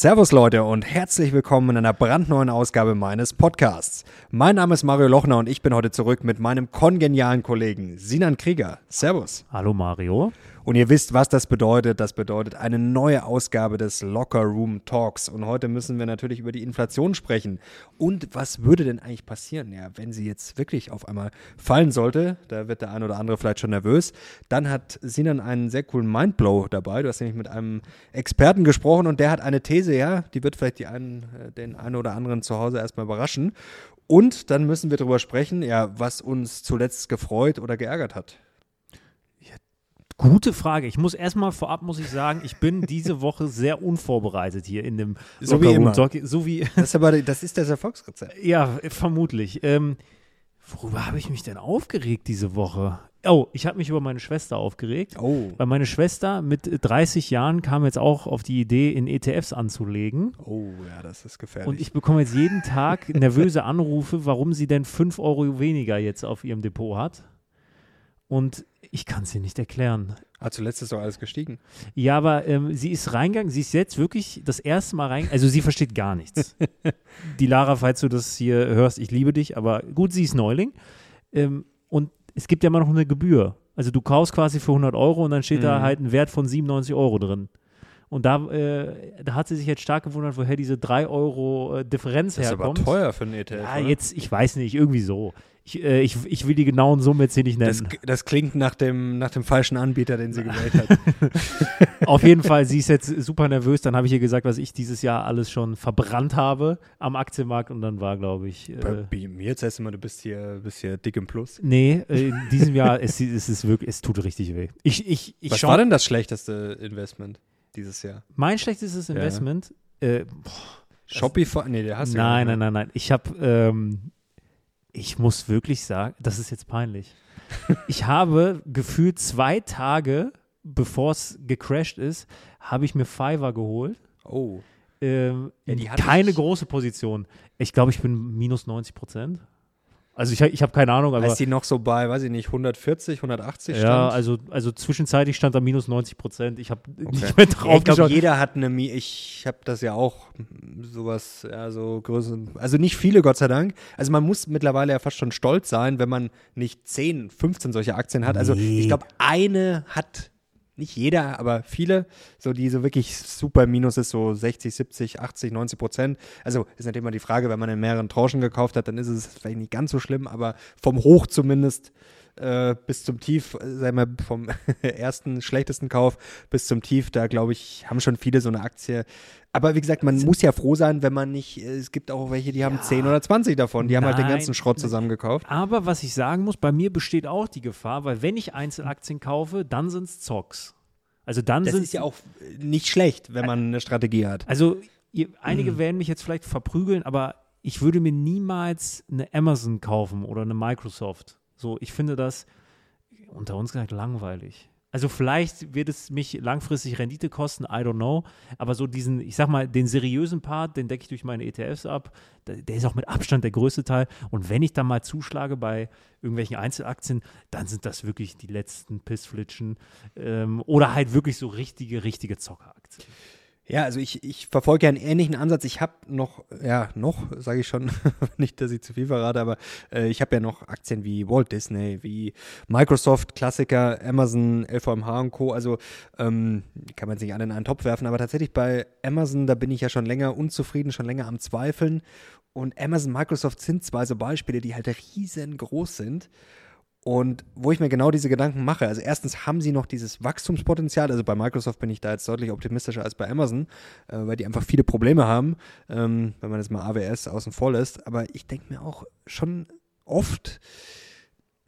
Servus Leute und herzlich willkommen in einer brandneuen Ausgabe meines Podcasts. Mein Name ist Mario Lochner und ich bin heute zurück mit meinem kongenialen Kollegen Sinan Krieger. Servus. Hallo Mario. Und ihr wisst, was das bedeutet. Das bedeutet eine neue Ausgabe des Locker Room Talks. Und heute müssen wir natürlich über die Inflation sprechen. Und was würde denn eigentlich passieren, ja, wenn sie jetzt wirklich auf einmal fallen sollte? Da wird der ein oder andere vielleicht schon nervös. Dann hat Sinan einen sehr coolen Mindblow dabei. Du hast nämlich mit einem Experten gesprochen und der hat eine These, ja, die wird vielleicht die einen, äh, den einen oder anderen zu Hause erstmal überraschen. Und dann müssen wir darüber sprechen, ja, was uns zuletzt gefreut oder geärgert hat. Gute Frage. Ich muss erstmal vorab muss ich sagen, ich bin diese Woche sehr unvorbereitet hier in dem so wie immer. Talk, so wie das ist aber das ist das Erfolgsrezept. ja, vermutlich. Ähm, worüber habe ich mich denn aufgeregt diese Woche? Oh, ich habe mich über meine Schwester aufgeregt. Oh. Weil meine Schwester mit 30 Jahren kam jetzt auch auf die Idee, in ETFs anzulegen. Oh, ja, das ist gefährlich. Und ich bekomme jetzt jeden Tag nervöse Anrufe, warum sie denn 5 Euro weniger jetzt auf ihrem Depot hat. Und ich kann es ihr nicht erklären. Ah, zuletzt ist doch alles gestiegen. Ja, aber ähm, sie ist reingegangen, sie ist jetzt wirklich das erste Mal rein, also sie versteht gar nichts. Die Lara, falls du das hier hörst, ich liebe dich, aber gut, sie ist Neuling. Ähm, und es gibt ja immer noch eine Gebühr. Also du kaufst quasi für 100 Euro und dann steht Mhm. da halt ein Wert von 97 Euro drin. Und da, äh, da hat sie sich jetzt stark gewundert, woher diese 3 Euro äh, Differenz Das ist aber herkommt. teuer für einen ETF. Ja, oder? jetzt, ich weiß nicht, irgendwie so. Ich, äh, ich, ich will die genauen Summen jetzt hier nicht Das, nennen. das klingt nach dem, nach dem falschen Anbieter, den sie gewählt hat. Auf jeden Fall, sie ist jetzt super nervös. Dann habe ich ihr gesagt, was ich dieses Jahr alles schon verbrannt habe am Aktienmarkt. Und dann war, glaube ich, Bei, äh, bei mir jetzt heißt immer, du bist hier, bist hier dick im Plus. nee, äh, in diesem Jahr, es, es ist wirklich, es tut richtig weh. Ich, ich, ich Was schau- war denn das schlechteste Investment dieses Jahr? Mein schlechtestes Investment, äh, Shopify? Nee, der hast du nein, ja nein, nein, nein. Ich habe, ähm, ich muss wirklich sagen, das ist jetzt peinlich. ich habe gefühlt zwei Tage, bevor es gecrashed ist, habe ich mir Fiverr geholt. Oh. Ähm, Ja, keine ich- große Position. Ich glaube, ich bin minus 90 Prozent. Also ich, ich habe keine Ahnung, aber Heißt die noch so bei, weiß ich nicht, 140, 180 stand? ja, also, also zwischenzeitlich stand da minus 90 Prozent. Ich habe Okay. nicht mehr Ja, drauf ich glaube, jeder hat eine, Mi ich habe das ja auch, sowas, ja, so Größe, also nicht viele, Gott sei Dank. Also man muss mittlerweile ja fast schon stolz sein, wenn man nicht 10, 15 solche Aktien hat. Also Nee. ich glaube, eine hat nicht jeder, aber viele, so die so wirklich super Minus ist, so 60, 70, 80, 90 Prozent. Also ist natürlich immer die Frage, wenn man in mehreren Tranchen gekauft hat, dann ist es vielleicht nicht ganz so schlimm, aber vom Hoch zumindest äh, bis zum Tief, sagen wir vom ersten schlechtesten Kauf bis zum Tief, da glaube ich, haben schon viele so eine Aktie. Aber wie gesagt, man muss ja froh sein, wenn man nicht, äh, es gibt auch welche, die haben 10 oder 20 davon, die haben halt den ganzen Schrott zusammengekauft. Aber was ich sagen muss, bei mir besteht auch die Gefahr, weil wenn ich Einzelaktien kaufe, dann sind es Zocks. Also dann Das sind ist ja auch äh, nicht schlecht, wenn man eine Strategie hat. Also ihr, einige Mhm. werden mich jetzt vielleicht verprügeln, aber ich würde mir niemals eine Amazon kaufen oder eine Microsoft. So, ich finde das unter uns gesagt langweilig. Also vielleicht wird es mich langfristig Rendite kosten, I don't know. Aber so diesen, ich sag mal, den seriösen Part, den decke ich durch meine ETFs ab. Der, ist auch mit Abstand der größte Teil. Und wenn ich dann mal zuschlage bei irgendwelchen Einzelaktien, dann sind das wirklich die letzten Pissflitschen. Ähm, oder halt wirklich so richtige, richtige Zockeraktien. Ja, also ich, ich verfolge ja einen ähnlichen Ansatz. Ich habe noch, ja, noch, sage ich schon, nicht, dass ich zu viel verrate, aber äh, ich habe ja noch Aktien wie Walt Disney, wie Microsoft, Klassiker, Amazon, LVMH und Co. Also ähm, kann man jetzt nicht alle in einen Topf werfen, aber tatsächlich bei Amazon, da bin ich ja schon länger unzufrieden, schon länger am Zweifeln. Und Amazon, Microsoft sind zwei so Beispiele, die halt riesengroß sind. Und wo ich mir genau diese Gedanken mache, also erstens haben sie noch dieses Wachstumspotenzial, also bei Microsoft bin ich da jetzt deutlich optimistischer als bei Amazon, äh, weil die einfach viele Probleme haben, ähm, wenn man jetzt mal AWS außen vor lässt. Aber ich denke mir auch schon oft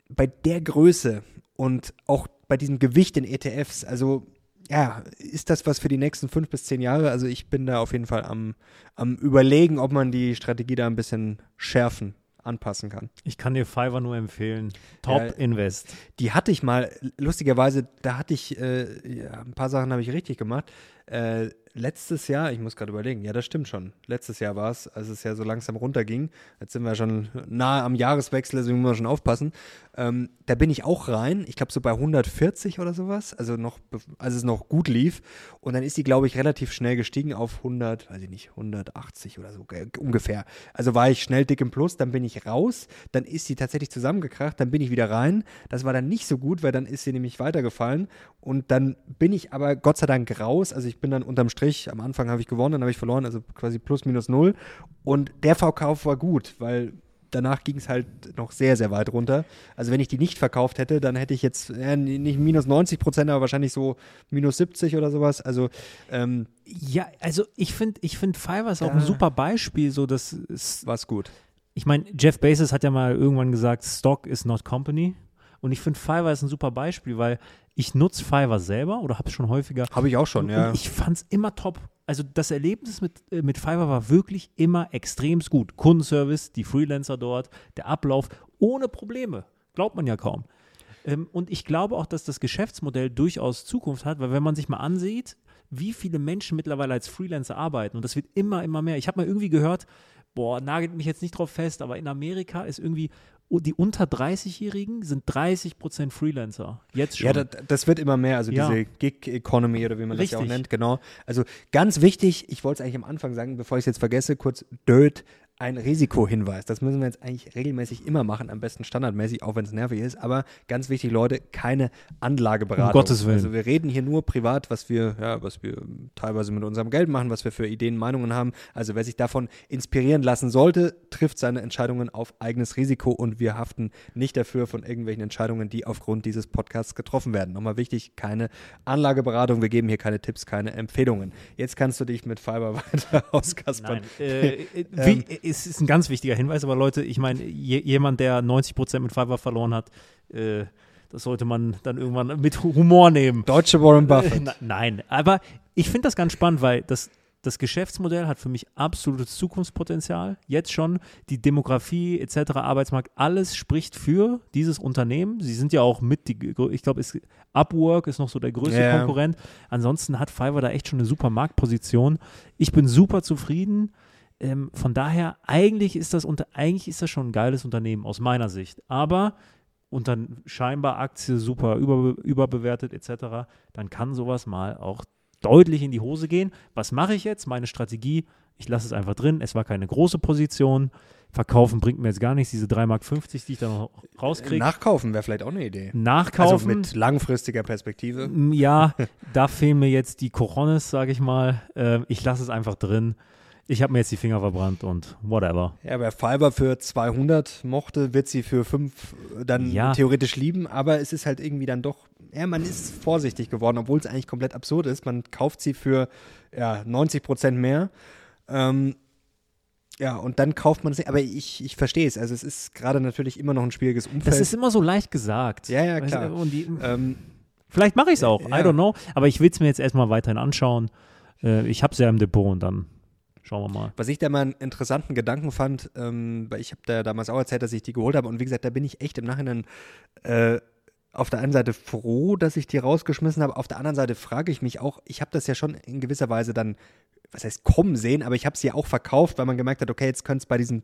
bei der Größe und auch bei diesem Gewicht in ETFs, also ja, ist das was für die nächsten fünf bis zehn Jahre? Also ich bin da auf jeden Fall am, am überlegen, ob man die Strategie da ein bisschen schärfen, anpassen kann. Ich kann dir Fiverr nur empfehlen. Top Ja. Invest. Die hatte ich mal, lustigerweise, da hatte ich, äh, ja, ein paar Sachen habe ich richtig gemacht. Äh, letztes Jahr, ich muss gerade überlegen, ja, das stimmt schon. Letztes Jahr war es, als es ja so langsam runterging. Jetzt sind wir schon nahe am Jahreswechsel, also müssen wir schon aufpassen. Ähm, da bin ich auch rein, ich glaube so bei 140 oder sowas, also noch, als es noch gut lief. Und dann ist die, glaube ich, relativ schnell gestiegen auf 100, weiß ich nicht, 180 oder so ungefähr. Also war ich schnell dick im Plus, dann bin ich raus, dann ist sie tatsächlich zusammengekracht, dann bin ich wieder rein. Das war dann nicht so gut, weil dann ist sie nämlich weitergefallen. Und dann bin ich aber Gott sei Dank raus, also ich bin dann unterm Strich, am Anfang habe ich gewonnen, dann habe ich verloren, also quasi plus minus null. Und der Verkauf war gut, weil danach ging es halt noch sehr, sehr weit runter. Also wenn ich die nicht verkauft hätte, dann hätte ich jetzt äh, nicht minus 90 Prozent, aber wahrscheinlich so minus 70 oder sowas. Also ähm, ja, also ich finde, ich finde Fiverr ist auch ein super Beispiel, so dass es war's gut. Ich meine, Jeff Bezos hat ja mal irgendwann gesagt, Stock is not company. Und ich finde Fiverr ist ein super Beispiel, weil ich nutze Fiverr selber oder habe es schon häufiger. Habe ich auch schon, und, ja. Und ich fand es immer top. Also das Erlebnis mit, äh, mit Fiverr war wirklich immer extrem gut. Kundenservice, die Freelancer dort, der Ablauf, ohne Probleme. Glaubt man ja kaum. Ähm, und ich glaube auch, dass das Geschäftsmodell durchaus Zukunft hat, weil wenn man sich mal ansieht, wie viele Menschen mittlerweile als Freelancer arbeiten, und das wird immer, immer mehr. Ich habe mal irgendwie gehört, boah, nagelt mich jetzt nicht drauf fest, aber in Amerika ist irgendwie die unter 30-Jährigen sind 30 Prozent Freelancer. Jetzt schon. Ja, das, das, wird immer mehr, also ja. diese Gig-Economy oder wie man Richtig. das ja auch nennt, genau. Also ganz wichtig, ich wollte es eigentlich am Anfang sagen, bevor ich es jetzt vergesse, kurz Dirt ein Risikohinweis. Das müssen wir jetzt eigentlich regelmäßig immer machen, am besten standardmäßig, auch wenn es nervig ist. Aber ganz wichtig, Leute, keine Anlageberatung. Um Gottes Willen. Also wir reden hier nur privat, was wir, ja, was wir teilweise mit unserem Geld machen, was wir für Ideen, Meinungen haben. Also wer sich davon inspirieren lassen sollte, trifft seine Entscheidungen auf eigenes Risiko und wir haften nicht dafür von irgendwelchen Entscheidungen, die aufgrund dieses Podcasts getroffen werden. Nochmal wichtig, keine Anlageberatung. Wir geben hier keine Tipps, keine Empfehlungen. Jetzt kannst du dich mit Fiber weiter auskaspern. Nein, äh, äh, wie, es ist ein ganz wichtiger Hinweis, aber Leute, ich meine, jemand, der 90 Prozent mit Fiverr verloren hat, äh, das sollte man dann irgendwann mit Humor nehmen. Deutsche Warren Buffett. Äh, nein, aber ich finde das ganz spannend, weil das, das Geschäftsmodell hat für mich absolutes Zukunftspotenzial. Jetzt schon die Demografie etc., Arbeitsmarkt, alles spricht für dieses Unternehmen. Sie sind ja auch mit, die, ich glaube, Upwork ist noch so der größte yeah. Konkurrent. Ansonsten hat Fiverr da echt schon eine super Marktposition. Ich bin super zufrieden. Ähm, von daher, eigentlich ist das unter, eigentlich ist das schon ein geiles Unternehmen aus meiner Sicht. Aber unter scheinbar Aktie super über, überbewertet etc., dann kann sowas mal auch deutlich in die Hose gehen. Was mache ich jetzt? Meine Strategie, ich lasse es einfach drin. Es war keine große Position. Verkaufen bringt mir jetzt gar nichts, diese 3,50 Mark, die ich da noch rauskriege. Nachkaufen wäre vielleicht auch eine Idee. Nachkaufen. Also mit langfristiger Perspektive. Ja, da fehlen mir jetzt die Coronis, sage ich mal. Ähm, ich lasse es einfach drin ich habe mir jetzt die Finger verbrannt und whatever. Ja, wer Fiverr für 200 mochte, wird sie für 5 dann ja. theoretisch lieben, aber es ist halt irgendwie dann doch, ja, man ist vorsichtig geworden, obwohl es eigentlich komplett absurd ist. Man kauft sie für ja, 90 Prozent mehr. Ähm, ja, und dann kauft man es nicht. Aber ich, ich verstehe es. Also es ist gerade natürlich immer noch ein schwieriges Umfeld. Das ist immer so leicht gesagt. Ja, ja, klar. Die, ähm, vielleicht mache ich es auch. Ja. I don't know. Aber ich will es mir jetzt erstmal weiterhin anschauen. Äh, ich habe es ja im Depot und dann Schauen wir mal. Was ich da mal einen interessanten Gedanken fand, ähm, weil ich habe da damals auch erzählt, dass ich die geholt habe und wie gesagt, da bin ich echt im Nachhinein äh, auf der einen Seite froh, dass ich die rausgeschmissen habe, auf der anderen Seite frage ich mich auch, ich habe das ja schon in gewisser Weise dann was heißt kommen sehen, aber ich habe sie ja auch verkauft, weil man gemerkt hat, okay, jetzt könnte es bei diesen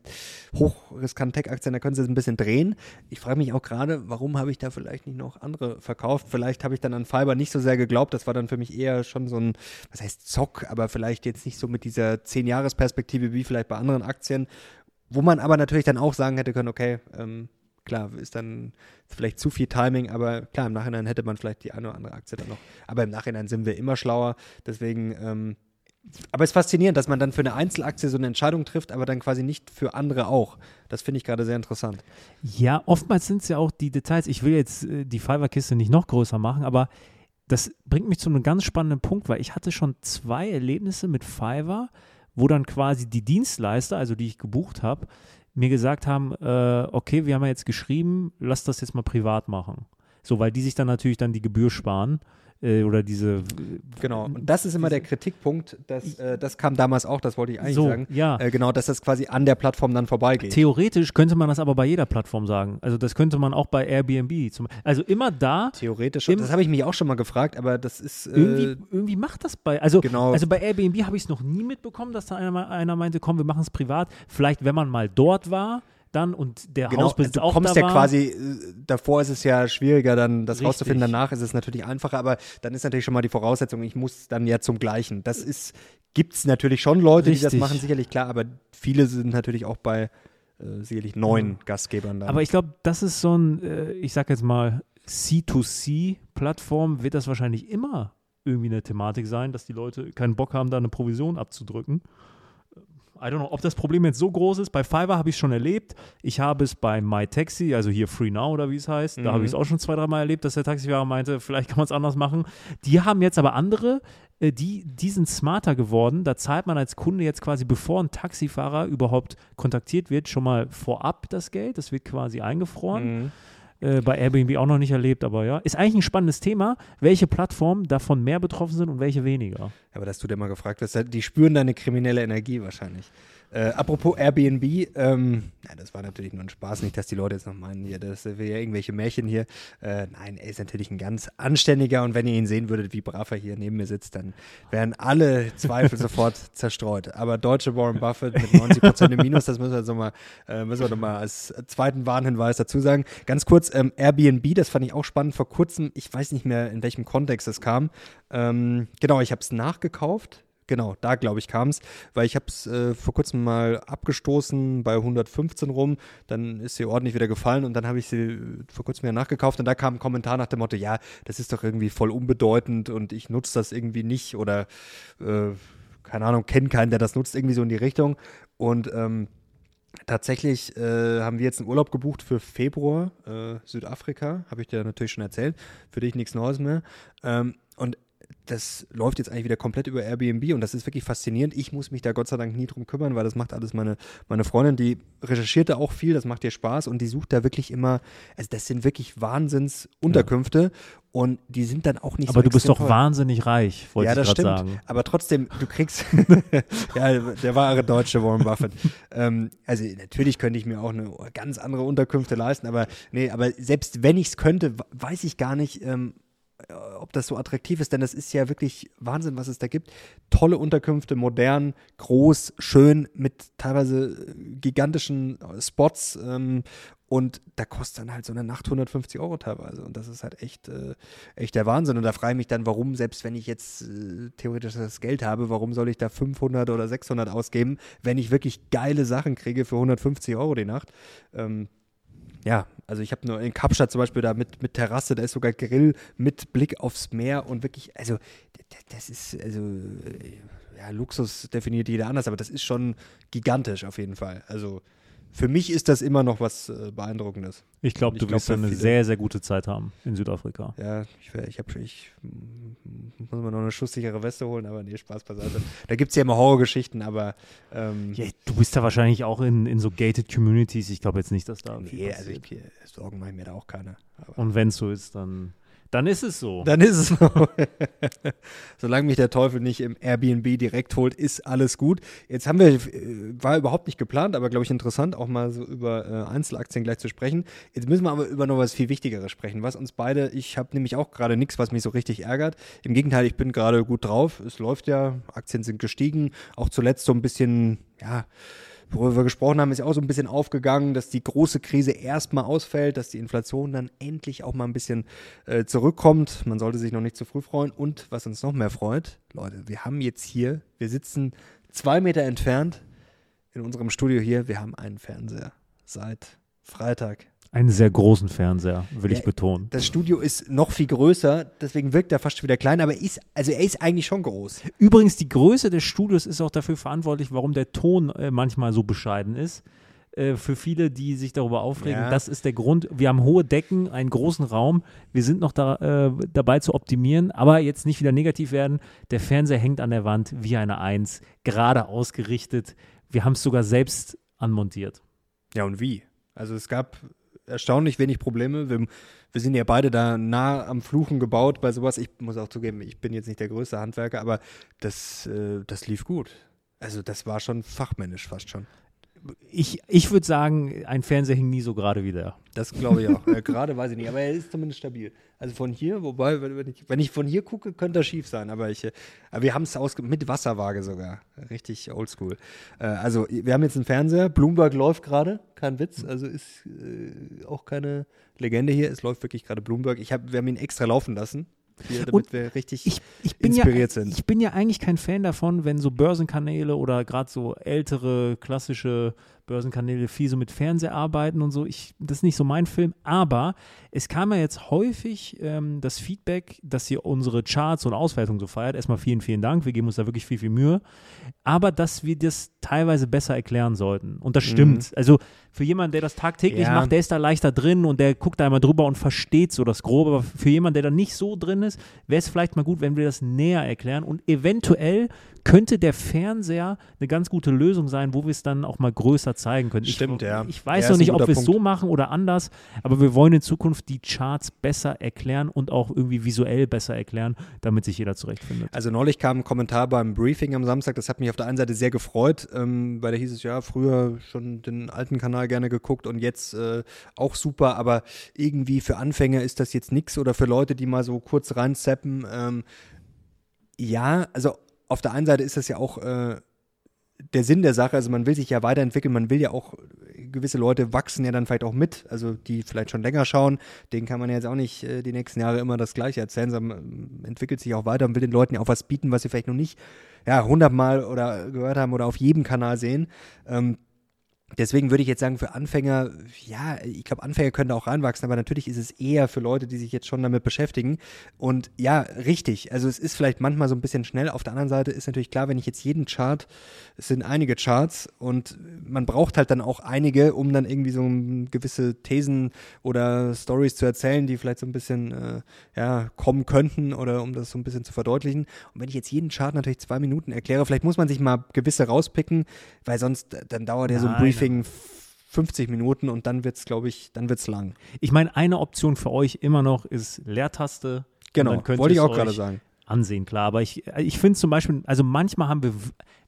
hochriskanten Tech-Aktien, da können sie es ein bisschen drehen. Ich frage mich auch gerade, warum habe ich da vielleicht nicht noch andere verkauft? Vielleicht habe ich dann an Fiber nicht so sehr geglaubt. Das war dann für mich eher schon so ein, was heißt Zock, aber vielleicht jetzt nicht so mit dieser 10-Jahres-Perspektive wie vielleicht bei anderen Aktien, wo man aber natürlich dann auch sagen hätte können, okay, ähm, klar, ist dann vielleicht zu viel Timing, aber klar, im Nachhinein hätte man vielleicht die eine oder andere Aktie dann noch. Aber im Nachhinein sind wir immer schlauer. Deswegen, ähm, aber es ist faszinierend, dass man dann für eine Einzelaktie so eine Entscheidung trifft, aber dann quasi nicht für andere auch. Das finde ich gerade sehr interessant. Ja, oftmals sind es ja auch die Details. Ich will jetzt äh, die Fiverr-Kiste nicht noch größer machen, aber das bringt mich zu einem ganz spannenden Punkt, weil ich hatte schon zwei Erlebnisse mit Fiverr, wo dann quasi die Dienstleister, also die ich gebucht habe, mir gesagt haben, äh, okay, wir haben ja jetzt geschrieben, lass das jetzt mal privat machen. So, weil die sich dann natürlich dann die Gebühr sparen äh, oder diese. Genau, und das ist immer der Kritikpunkt, dass, äh, das kam damals auch, das wollte ich eigentlich So, sagen. ja. Äh, genau, dass das quasi an der Plattform dann vorbeigeht. Theoretisch könnte man das aber bei jeder Plattform sagen. Also das könnte man auch bei Airbnb. Zum, also immer da. Theoretisch, Im- das habe ich mich auch schon mal gefragt, aber das ist. Äh, Irgendwie, irgendwie macht das bei, also, genau. also bei Airbnb habe ich es noch nie mitbekommen, dass da einer, einer meinte, komm, wir machen es privat. Vielleicht, wenn man mal dort war, dann und der Genau, Hausbesitzer du auch kommst da ja war. quasi, äh, davor ist es ja schwieriger, dann das Richtig. rauszufinden, danach ist es natürlich einfacher, aber dann ist natürlich schon mal die Voraussetzung, ich muss dann ja zum Gleichen. Das ist, gibt es natürlich schon Leute, die das Richtig. machen, sicherlich klar, aber viele sind natürlich auch bei äh, sicherlich neuen Gastgebern da. Aber ich glaube, das ist so ein, äh, ich sag jetzt mal, C2C-Plattform, wird das wahrscheinlich immer irgendwie eine Thematik sein, dass die Leute keinen Bock haben, da eine Provision abzudrücken. I don't know, ob das Problem jetzt so groß ist. Bei Fiverr habe ich es schon erlebt. Ich habe es bei MyTaxi, also hier Free Now oder wie es heißt, da Mhm. habe ich es auch schon zwei, dreimal erlebt, dass der Taxifahrer meinte, vielleicht kann man es anders machen. Die haben jetzt aber andere, äh, die, die sind smarter geworden. Da zahlt man als Kunde jetzt quasi, bevor ein Taxifahrer überhaupt kontaktiert wird, schon mal vorab das Geld. Das wird quasi eingefroren. Mhm. Äh, bei Airbnb auch noch nicht erlebt, aber ja. Ist eigentlich ein spannendes Thema, welche Plattformen davon mehr betroffen sind und welche weniger. Aber dass du dir mal gefragt hast, die spüren deine kriminelle Energie wahrscheinlich. Äh, apropos Airbnb, ähm, ja, das war natürlich nur ein Spaß, nicht, dass die Leute jetzt noch meinen, hier, das wäre ja irgendwelche Märchen hier. Äh, nein, er ist natürlich ein ganz anständiger und wenn ihr ihn sehen würdet, wie brav er hier neben mir sitzt, dann wären alle Zweifel sofort zerstreut. Aber deutsche Warren Buffett mit 90% im Minus, das müssen wir, so mal, äh, müssen wir noch mal als zweiten Warnhinweis dazu sagen. Ganz kurz, ähm, Airbnb, das fand ich auch spannend vor kurzem, ich weiß nicht mehr, in welchem Kontext es kam. Ähm, genau, ich habe es nachgekauft. Genau, da glaube ich kam es, weil ich habe es äh, vor kurzem mal abgestoßen bei 115 rum, dann ist sie ordentlich wieder gefallen und dann habe ich sie äh, vor kurzem wieder nachgekauft und da kam ein Kommentar nach dem Motto, ja, das ist doch irgendwie voll unbedeutend und ich nutze das irgendwie nicht oder äh, keine Ahnung, kenne keinen, der das nutzt, irgendwie so in die Richtung und ähm, Tatsächlich äh, haben wir jetzt einen Urlaub gebucht für Februar, äh, Südafrika, habe ich dir natürlich schon erzählt. Für dich nichts Neues mehr. Ähm, und das läuft jetzt eigentlich wieder komplett über Airbnb und das ist wirklich faszinierend. Ich muss mich da Gott sei Dank nie drum kümmern, weil das macht alles meine, meine Freundin, die recherchiert da auch viel, das macht ihr Spaß und die sucht da wirklich immer, also das sind wirklich Wahnsinnsunterkünfte und die sind dann auch nicht aber so du bist doch teuer. wahnsinnig reich, wollte Ja, ich das gerade stimmt. sagen. Aber trotzdem, du kriegst, ja, der wahre deutsche Warren Buffett. ähm, also natürlich könnte ich mir auch eine ganz andere Unterkünfte leisten, aber nee, aber selbst wenn ich es könnte, weiß ich gar nicht, ähm, äh, ob das so attraktiv ist, denn das ist ja wirklich Wahnsinn, was es da gibt. Tolle Unterkünfte, modern, groß, schön, mit teilweise äh, gigantischen äh, Spots ähm, und da kostet dann halt so eine Nacht 150 Euro teilweise und das ist halt echt, äh, echt der Wahnsinn und da frage ich mich dann, warum, selbst wenn ich jetzt äh, theoretisch das Geld habe, warum soll ich da 500 oder 600 ausgeben, wenn ich wirklich geile Sachen kriege für 150 Euro die Nacht? Ähm, ja, also ich habe nur in Kapstadt zum Beispiel da mit, mit Terrasse, da ist sogar Grill mit Blick aufs Meer und wirklich, also das ist, also äh, ja, Luxus definiert jeder anders, aber das ist schon gigantisch auf jeden Fall. Also für mich ist das immer noch was äh, Beeindruckendes. Ich glaube, du glaub, wirst eine viele- sehr, sehr gute Zeit haben in Südafrika. Ja, ich, ich, hab, ich mm, muss mir noch eine schusssichere Weste holen, aber nee, Spaß beiseite. Da gibt es ja immer Horrorgeschichten, aber ähm, Ja, du bist da wahrscheinlich auch in, in so gated Communities. Ich glaube jetzt nicht, dass da nee, also ich, Sorgen mache ich mir da auch keine. Und wenn es so ist, dann, dann ist es so. Dann ist es so. Solange mich der Teufel nicht im Airbnb direkt holt, ist alles gut. Jetzt haben wir, äh, war überhaupt nicht geplant, aber glaube ich interessant, auch mal so über äh, Einzelaktien gleich zu sprechen. Jetzt müssen wir aber über noch was viel Wichtigeres sprechen, was uns beide, ich habe nämlich auch gerade nichts, was mich so richtig ärgert. Im Gegenteil, ich bin gerade gut drauf. Es läuft ja, Aktien sind gestiegen, auch zuletzt so ein bisschen, ja, worüber wir gesprochen haben, ist ja auch so ein bisschen aufgegangen, dass die große Krise erstmal ausfällt, dass die Inflation dann endlich auch mal ein bisschen äh, zurückkommt. Man sollte sich noch nicht zu früh freuen. Und was uns noch mehr freut, Leute, wir haben jetzt hier, wir sitzen zwei Meter entfernt in unserem Studio hier, wir haben einen Fernseher seit Freitag. Einen sehr großen Fernseher, will Ja, ich betonen. Das Studio ist noch viel größer, deswegen wirkt er fast schon wieder klein, aber er ist, also er ist eigentlich schon groß. Übrigens, die Größe des Studios ist auch dafür verantwortlich, warum der Ton äh, manchmal so bescheiden ist. Äh, für viele, die sich darüber aufregen, Ja. das ist der Grund. Wir haben hohe Decken, einen großen Raum. Wir sind noch da, äh, dabei zu optimieren, aber jetzt nicht wieder negativ werden. Der Fernseher hängt an der Wand wie eine Eins, gerade ausgerichtet. Wir haben es sogar selbst anmontiert. Ja, und wie? Also es gab erstaunlich wenig Probleme. Wir, wir sind ja beide da nah am Fluchen gebaut bei sowas. Ich muss auch zugeben, ich bin jetzt nicht der größte Handwerker, aber das, äh, das lief gut. Also das war schon fachmännisch fast schon. Ich, ich würde sagen, ein Fernseher hing nie so gerade wie der. Das glaube ich auch. äh, gerade weiß ich nicht, aber er ist zumindest stabil. Also von hier, wobei, wenn ich, wenn ich von hier gucke, könnte das schief sein. Aber, ich, äh, aber wir haben es aus mit Wasserwaage sogar. Richtig oldschool. Äh, also wir haben jetzt einen Fernseher. Bloomberg läuft gerade, kein Witz. Also ist äh, auch keine Legende hier. Es läuft wirklich gerade Bloomberg. Ich hab, wir haben ihn extra laufen lassen. Hier, damit Und wir richtig Ich, ich, bin inspiriert ja, sind. ich bin ja eigentlich kein Fan davon, wenn so Börsenkanäle oder gerade so ältere klassische Börsenkanäle viel so mit Fernseher arbeiten und so. Ich, das ist nicht so mein Film, aber es kam ja jetzt häufig ähm, das Feedback, dass ihr unsere Charts und Auswertungen so feiert. Erstmal vielen, vielen Dank. Wir geben uns da wirklich viel, viel Mühe. Aber dass wir das teilweise besser erklären sollten. Und das stimmt. Also für jemanden, der das tagtäglich Ja. macht, der ist da leichter drin und der guckt da einmal drüber und versteht so das Grobe. Aber für jemanden, der da nicht so drin ist, wäre es vielleicht mal gut, wenn wir das näher erklären. Und eventuell könnte der Fernseher eine ganz gute Lösung sein, wo wir es dann auch mal größer zeigen können. Stimmt, ich, ja. Ich weiß Ja, noch nicht, ob wir es so machen oder anders, aber wir wollen in Zukunft die Charts besser erklären und auch irgendwie visuell besser erklären, damit sich jeder zurechtfindet. Also neulich kam ein Kommentar beim Briefing am Samstag, das hat mich auf der einen Seite sehr gefreut, ähm, weil da hieß es, ja, früher schon den alten Kanal gerne geguckt und jetzt äh, auch super, aber irgendwie für Anfänger ist das jetzt nichts oder für Leute, die mal so kurz reinzappen. Ähm, ja, also auf der einen Seite ist das ja auch äh, der Sinn der Sache, also man will sich ja weiterentwickeln, man will ja auch, gewisse Leute wachsen ja dann vielleicht auch mit, also die vielleicht schon länger schauen, denen kann man ja jetzt auch nicht äh, die nächsten Jahre immer das Gleiche erzählen, sondern entwickelt sich auch weiter und will den Leuten ja auch was bieten, was sie vielleicht noch nicht ja, hundertmal oder gehört haben oder auf jedem Kanal sehen. Ähm, Deswegen würde ich jetzt sagen, für Anfänger, ja, ich glaube, Anfänger können da auch reinwachsen, aber natürlich ist es eher für Leute, die sich jetzt schon damit beschäftigen. Und ja, richtig. Also es ist vielleicht manchmal so ein bisschen schnell. Auf der anderen Seite ist natürlich klar, wenn ich jetzt jeden Chart, es sind einige Charts und man braucht halt dann auch einige, um dann irgendwie so gewisse Thesen oder Stories zu erzählen, die vielleicht so ein bisschen, äh, ja, kommen könnten oder um das so ein bisschen zu verdeutlichen. Und wenn ich jetzt jeden Chart natürlich zwei Minuten erkläre, vielleicht muss man sich mal gewisse rauspicken, weil sonst, äh, dann dauert ja so ein Nein, Briefing 50 Minuten und dann wird's, glaube ich, dann wird's lang. Ich meine, eine Option für euch immer noch ist Leertaste. Genau, dann könnt wollte ich ihr es auch gerade sagen. Ansehen, klar. Aber ich, ich finde zum Beispiel, also manchmal haben wir,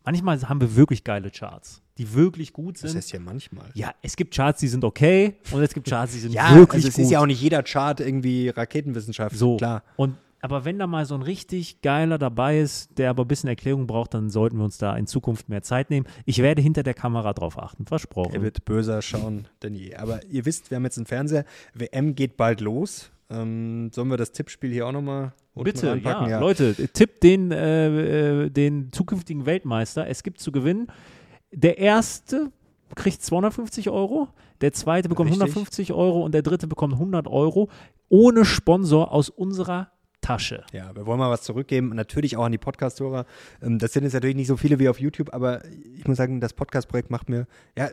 manchmal haben wir wirklich geile Charts, die wirklich gut Das sind. heißt ja manchmal. ja, es gibt Charts, die sind okay und es gibt Charts, die sind Ja, wirklich also es gut. ist ja auch nicht jeder Chart irgendwie Raketenwissenschaft. so. klar. Und aber wenn da mal so ein richtig geiler dabei ist, der aber ein bisschen Erklärung braucht, dann sollten wir uns da in Zukunft mehr Zeit nehmen. Ich werde hinter der Kamera drauf achten, versprochen. Er wird böser schauen denn je. Aber ihr wisst, wir haben jetzt einen Fernseher. WM geht bald los. Ähm, sollen wir das Tippspiel hier auch nochmal Bitte, reinpacken? ja. Leute, tippt den, äh, äh, den zukünftigen Weltmeister. Es gibt zu gewinnen. Der erste kriegt 250 Euro, der zweite bekommt Richtig. 150 Euro und der dritte bekommt 100 Euro ohne Sponsor aus unserer Tasche. Ja, wir wollen mal was zurückgeben. Natürlich auch an die Podcast-Hörer. Ähm, das sind jetzt natürlich nicht so viele wie auf YouTube, aber ich muss sagen, das Podcast-Projekt macht mir ja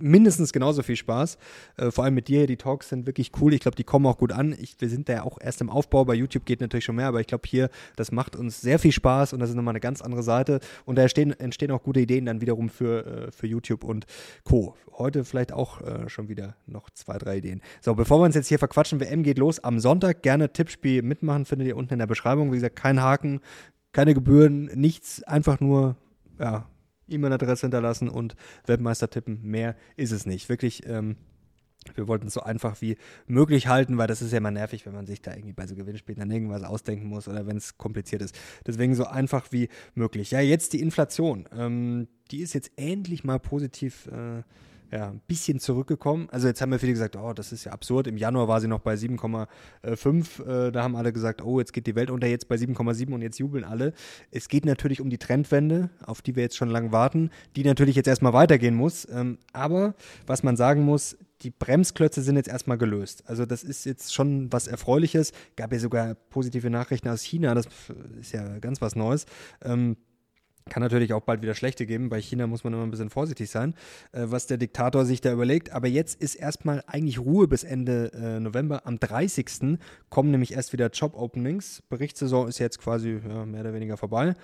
mindestens genauso viel Spaß. Äh, vor allem mit dir, die Talks sind wirklich cool. Ich glaube, die kommen auch gut an. Ich, wir sind da ja auch erst im Aufbau. Bei YouTube geht natürlich schon mehr, aber ich glaube, hier, das macht uns sehr viel Spaß und das ist nochmal eine ganz andere Seite. Und da entstehen, entstehen auch gute Ideen dann wiederum für, äh, für YouTube und Co. Heute vielleicht auch äh, schon wieder noch zwei, drei Ideen. So, bevor wir uns jetzt hier verquatschen, WM geht los am Sonntag. Gerne Tippspiel mitmachen, findet ihr unten in der Beschreibung. Wie gesagt, kein Haken, keine Gebühren, nichts, einfach nur, ja, E-Mail-Adresse hinterlassen und Webmeister tippen. Mehr ist es nicht. Wirklich, ähm, wir wollten es so einfach wie möglich halten, weil das ist ja immer nervig, wenn man sich da irgendwie bei so Gewinnspielen dann irgendwas ausdenken muss oder wenn es kompliziert ist. Deswegen so einfach wie möglich. Ja, jetzt die Inflation. Ähm, die ist jetzt endlich mal positiv. Äh, ja, ein bisschen zurückgekommen. Also jetzt haben wir viele gesagt, oh, das ist ja absurd. Im Januar war sie noch bei 7,5. Äh, da haben alle gesagt, oh, jetzt geht die Welt unter, jetzt bei 7,7 und jetzt jubeln alle. Es geht natürlich um die Trendwende, auf die wir jetzt schon lange warten, die natürlich jetzt erstmal weitergehen muss. Ähm, aber was man sagen muss, die Bremsklötze sind jetzt erstmal gelöst. Also das ist jetzt schon was Erfreuliches. Gab ja sogar positive Nachrichten aus China, das ist ja ganz was Neues. Ähm, kann natürlich auch bald wieder schlechte geben. Bei China muss man immer ein bisschen vorsichtig sein, äh, was der Diktator sich da überlegt. Aber jetzt ist erstmal eigentlich Ruhe bis Ende äh, November. Am 30. kommen nämlich erst wieder Job-Openings. Berichtssaison ist jetzt quasi ja, mehr oder weniger vorbei.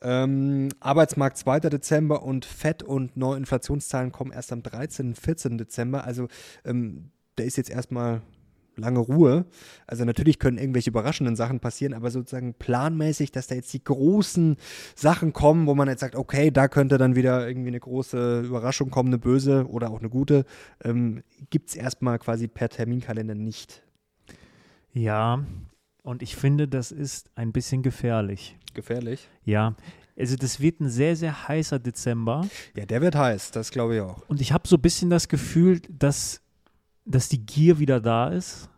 Ähm, Arbeitsmarkt 2. Dezember und Fett- und neue Inflationszahlen kommen erst am 13. und 14. Dezember. Also ähm, da ist jetzt erstmal lange Ruhe. Also natürlich können irgendwelche überraschenden Sachen passieren, aber sozusagen planmäßig, dass da jetzt die großen Sachen kommen, wo man jetzt sagt, okay, da könnte dann wieder irgendwie eine große Überraschung kommen, eine böse oder auch eine gute, ähm, gibt es erstmal quasi per Terminkalender nicht. Ja, und ich finde, das ist ein bisschen gefährlich. Gefährlich? Ja, also das wird ein sehr, sehr heißer Dezember. Ja, der wird heiß, das glaube ich auch. Und ich habe so ein bisschen das Gefühl, dass dass die Gier wieder da ist.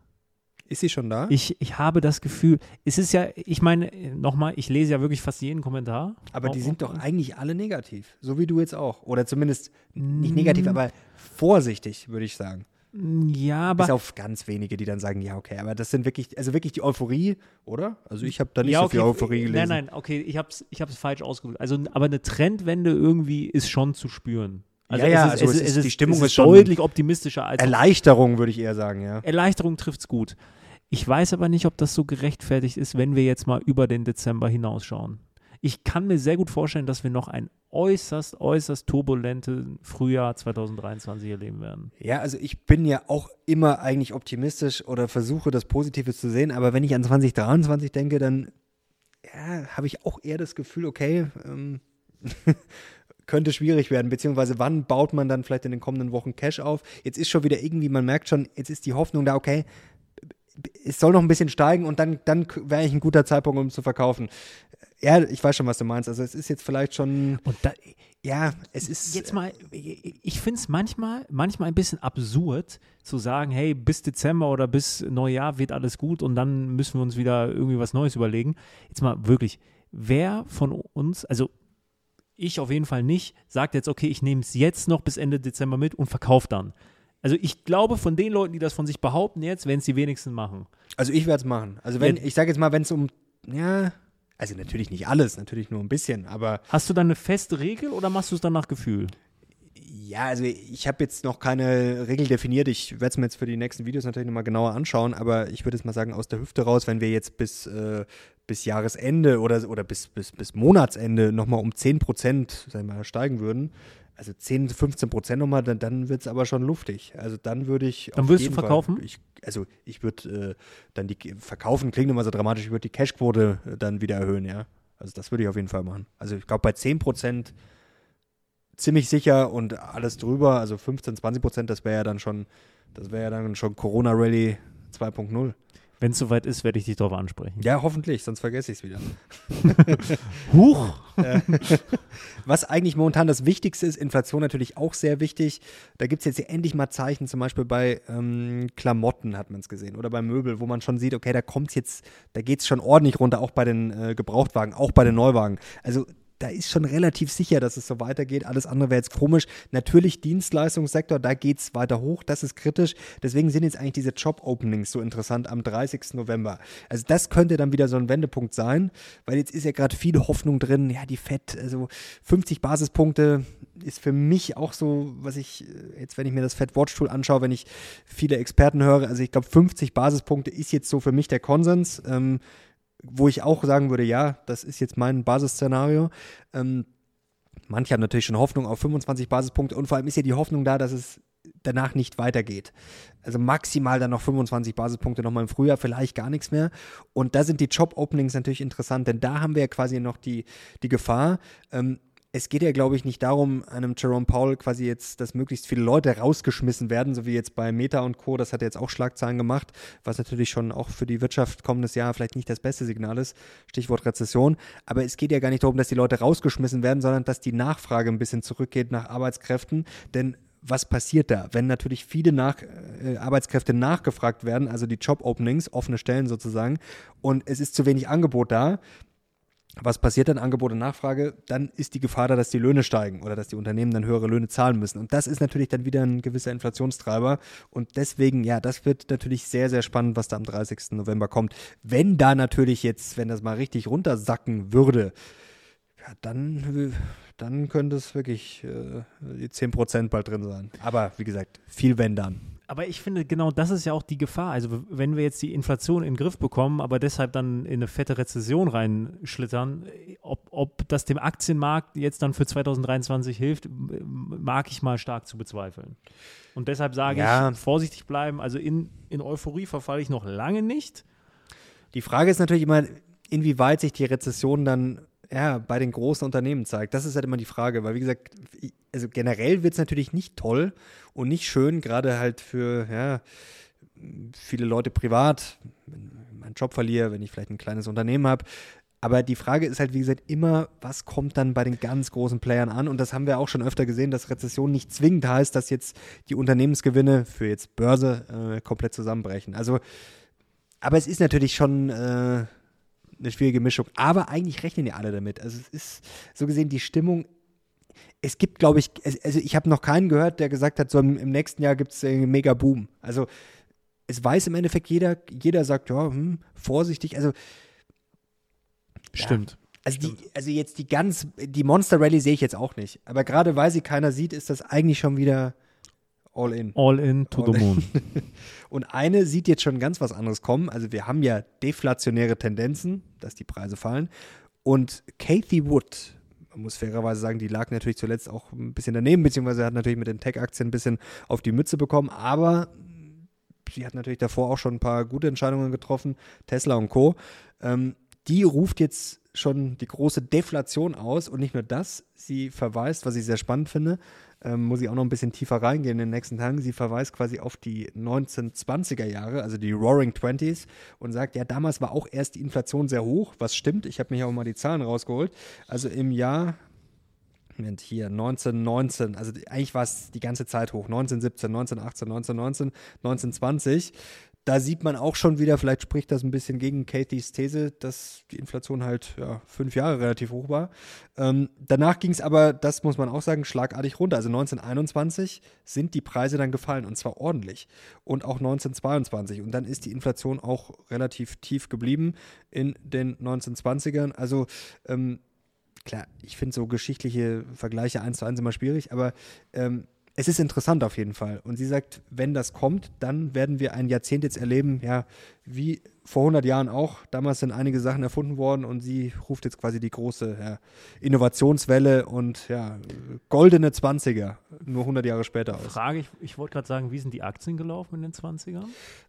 Ist sie schon da? Ich, ich habe das Gefühl, es ist ja, ich meine, nochmal, ich lese ja wirklich fast jeden Kommentar. Aber die sind doch eigentlich alle negativ, so wie du jetzt auch. Oder zumindest nicht negativ, mm. aber vorsichtig, würde ich sagen. Ja, aber. Bis auf ganz wenige, die dann sagen, ja, okay, aber das sind wirklich, also wirklich die Euphorie, oder? Also ich habe da nicht ja, okay, so viel Euphorie gelesen. Nein, nein, okay, ich habe es ich falsch ausgedrückt. Also, aber eine Trendwende irgendwie ist schon zu spüren. Also ja, ja, es ist, also es ist, es ist, die Stimmung ist, deutlich optimistischer als. Erleichterung, würde ich eher sagen, ja. Erleichterung trifft es gut. Ich weiß aber nicht, ob das so gerechtfertigt ist, wenn wir jetzt mal über den Dezember hinausschauen. Ich kann mir sehr gut vorstellen, dass wir noch ein äußerst, äußerst turbulente Frühjahr 2023 erleben werden. Ja, also ich bin ja auch immer eigentlich optimistisch oder versuche das Positive zu sehen, aber wenn ich an 2023 denke, dann ja, habe ich auch eher das Gefühl, okay, ähm, könnte schwierig werden, beziehungsweise wann baut man dann vielleicht in den kommenden Wochen Cash auf? Jetzt ist schon wieder irgendwie, man merkt schon, jetzt ist die Hoffnung da, okay, es soll noch ein bisschen steigen und dann, dann wäre eigentlich ein guter Zeitpunkt, um zu verkaufen. Ja, ich weiß schon, was du meinst. Also es ist jetzt vielleicht schon. Und da, ja, es ist. Jetzt mal, ich finde es manchmal, manchmal ein bisschen absurd zu sagen, hey, bis Dezember oder bis Neujahr wird alles gut und dann müssen wir uns wieder irgendwie was Neues überlegen. Jetzt mal wirklich, wer von uns, also ich auf jeden Fall nicht, sagt jetzt, okay, ich nehme es jetzt noch bis Ende Dezember mit und verkaufe dann. Also ich glaube, von den Leuten, die das von sich behaupten jetzt, werden es die wenigsten machen. Also ich werde es machen. Also wenn, ja. ich sage jetzt mal, wenn es um, ja, also natürlich nicht alles, natürlich nur ein bisschen, aber. Hast du dann eine feste Regel oder machst du es dann nach Gefühl? Ja, also ich habe jetzt noch keine Regel definiert. Ich werde es mir jetzt für die nächsten Videos natürlich nochmal genauer anschauen, aber ich würde jetzt mal sagen, aus der Hüfte raus, wenn wir jetzt bis, äh, bis Jahresende oder, oder bis, bis, bis Monatsende nochmal um 10 Prozent mal, steigen würden, also 10, 15 Prozent nochmal, dann, dann wird es aber schon luftig. Also dann würde ich. Dann würdest du verkaufen? Fall, ich, also ich würde äh, dann die verkaufen, klingt immer so dramatisch, ich würde die Cashquote dann wieder erhöhen, ja. Also das würde ich auf jeden Fall machen. Also ich glaube bei 10 Prozent ziemlich sicher und alles drüber, also 15, 20 Prozent, das wäre ja dann schon, das wäre ja dann schon Corona Rally 2.0. Wenn es soweit ist, werde ich dich darauf ansprechen. Ja, hoffentlich, sonst vergesse ich es wieder. Huch! Was eigentlich momentan das Wichtigste ist, Inflation natürlich auch sehr wichtig. Da gibt es jetzt hier endlich mal Zeichen, zum Beispiel bei ähm, Klamotten hat man es gesehen oder bei Möbel, wo man schon sieht, okay, da kommt jetzt, da geht es schon ordentlich runter, auch bei den äh, Gebrauchtwagen, auch bei den Neuwagen. Also da ist schon relativ sicher, dass es so weitergeht. Alles andere wäre jetzt komisch. Natürlich Dienstleistungssektor, da geht es weiter hoch, das ist kritisch. Deswegen sind jetzt eigentlich diese Job-Openings so interessant am 30. November. Also das könnte dann wieder so ein Wendepunkt sein, weil jetzt ist ja gerade viel Hoffnung drin. Ja, die FED, also 50 Basispunkte ist für mich auch so, was ich äh, jetzt, wenn ich mir das Fed Watch Tool anschaue, wenn ich viele Experten höre, also ich glaube 50 Basispunkte ist jetzt so für mich der Konsens. Ähm, wo ich auch sagen würde, ja, das ist jetzt mein Basisszenario. Ähm, manche haben natürlich schon Hoffnung auf 25 Basispunkte und vor allem ist ja die Hoffnung da, dass es danach nicht weitergeht. Also maximal dann noch 25 Basispunkte nochmal im Frühjahr, vielleicht gar nichts mehr. Und da sind die Job-Openings natürlich interessant, denn da haben wir ja quasi noch die, die Gefahr, ähm, es geht ja, glaube ich, nicht darum, einem Jerome Powell quasi jetzt, dass möglichst viele Leute rausgeschmissen werden, so wie jetzt bei Meta und Co. Das hat jetzt auch Schlagzeilen gemacht, was natürlich schon auch für die Wirtschaft kommendes Jahr vielleicht nicht das beste Signal ist. Stichwort Rezession. Aber es geht ja gar nicht darum, dass die Leute rausgeschmissen werden, sondern dass die Nachfrage ein bisschen zurückgeht nach Arbeitskräften. Denn was passiert da? Wenn natürlich viele nach, äh, Arbeitskräfte nachgefragt werden, also die Job-Openings, offene Stellen sozusagen, und es ist zu wenig Angebot da, was passiert dann, Angebot und Nachfrage? Dann ist die Gefahr da, dass die Löhne steigen oder dass die Unternehmen dann höhere Löhne zahlen müssen. Und das ist natürlich dann wieder ein gewisser Inflationstreiber. Und deswegen, ja, das wird natürlich sehr, sehr spannend, was da am 30. November kommt. Wenn da natürlich jetzt, wenn das mal richtig runtersacken würde, ja, dann, dann könnte es wirklich äh, die 10% bald drin sein. Aber wie gesagt, viel wenn dann. Aber ich finde, genau das ist ja auch die Gefahr. Also, wenn wir jetzt die Inflation in den Griff bekommen, aber deshalb dann in eine fette Rezession reinschlittern, ob, ob das dem Aktienmarkt jetzt dann für 2023 hilft, mag ich mal stark zu bezweifeln. Und deshalb sage ja. ich, vorsichtig bleiben. Also, in, in Euphorie verfalle ich noch lange nicht. Die Frage ist natürlich immer, inwieweit sich die Rezession dann ja, bei den großen Unternehmen zeigt. Das ist halt immer die Frage, weil wie gesagt, also generell wird es natürlich nicht toll und nicht schön, gerade halt für ja, viele Leute privat, wenn ich meinen Job verliere, wenn ich vielleicht ein kleines Unternehmen habe. Aber die Frage ist halt, wie gesagt, immer, was kommt dann bei den ganz großen Playern an? Und das haben wir auch schon öfter gesehen, dass Rezession nicht zwingend heißt, dass jetzt die Unternehmensgewinne für jetzt Börse äh, komplett zusammenbrechen. Also, aber es ist natürlich schon äh, eine schwierige Mischung. Aber eigentlich rechnen ja alle damit. Also es ist so gesehen die Stimmung. Es gibt, glaube ich, also ich habe noch keinen gehört, der gesagt hat, so im, nächsten Jahr gibt es einen mega Boom. Also es weiß im Endeffekt jeder, jeder sagt, ja, hm, vorsichtig. Also Stimmt. Ja. Also, Die, also jetzt die ganz, die Monster Rally sehe ich jetzt auch nicht. Aber gerade weil sie keiner sieht, ist das eigentlich schon wieder All in. All in to All the moon. Und eine sieht jetzt schon ganz was anderes kommen. Also wir haben ja deflationäre Tendenzen, dass die Preise fallen. Und Kathy Wood, man muss fairerweise sagen, die lag natürlich zuletzt auch ein bisschen daneben, beziehungsweise hat natürlich mit den Tech-Aktien ein bisschen auf die Mütze bekommen. Aber sie hat natürlich davor auch schon ein paar gute Entscheidungen getroffen, Tesla und Co. Ähm, die ruft jetzt schon die große Deflation aus und nicht nur das, sie verweist, was ich sehr spannend finde, ähm, muss ich auch noch ein bisschen tiefer reingehen in den nächsten Tagen. Sie verweist quasi auf die 1920er Jahre, also die Roaring Twenties, und sagt, ja, damals war auch erst die Inflation sehr hoch, was stimmt. Ich habe mir auch mal die Zahlen rausgeholt. Also im Jahr Moment, hier 1919, also eigentlich war es die ganze Zeit hoch, 1917, 1918, 1919, 1920 da sieht man auch schon wieder, vielleicht spricht das ein bisschen gegen Kathys These, dass die Inflation halt ja, fünf Jahre relativ hoch war. Ähm, danach ging es aber, das muss man auch sagen, schlagartig runter. Also 1921 sind die Preise dann gefallen und zwar ordentlich. Und auch 1922. Und dann ist die Inflation auch relativ tief geblieben in den 1920ern. Also ähm, klar, ich finde so geschichtliche Vergleiche eins zu eins immer schwierig, aber ähm, es ist interessant auf jeden Fall. Und sie sagt, wenn das kommt, dann werden wir ein Jahrzehnt jetzt erleben, ja, wie vor 100 Jahren auch. Damals sind einige Sachen erfunden worden und sie ruft jetzt quasi die große ja, Innovationswelle und ja, goldene 20er, nur 100 Jahre später aus. Frage, ich, ich wollte gerade sagen, wie sind die Aktien gelaufen in den 20ern?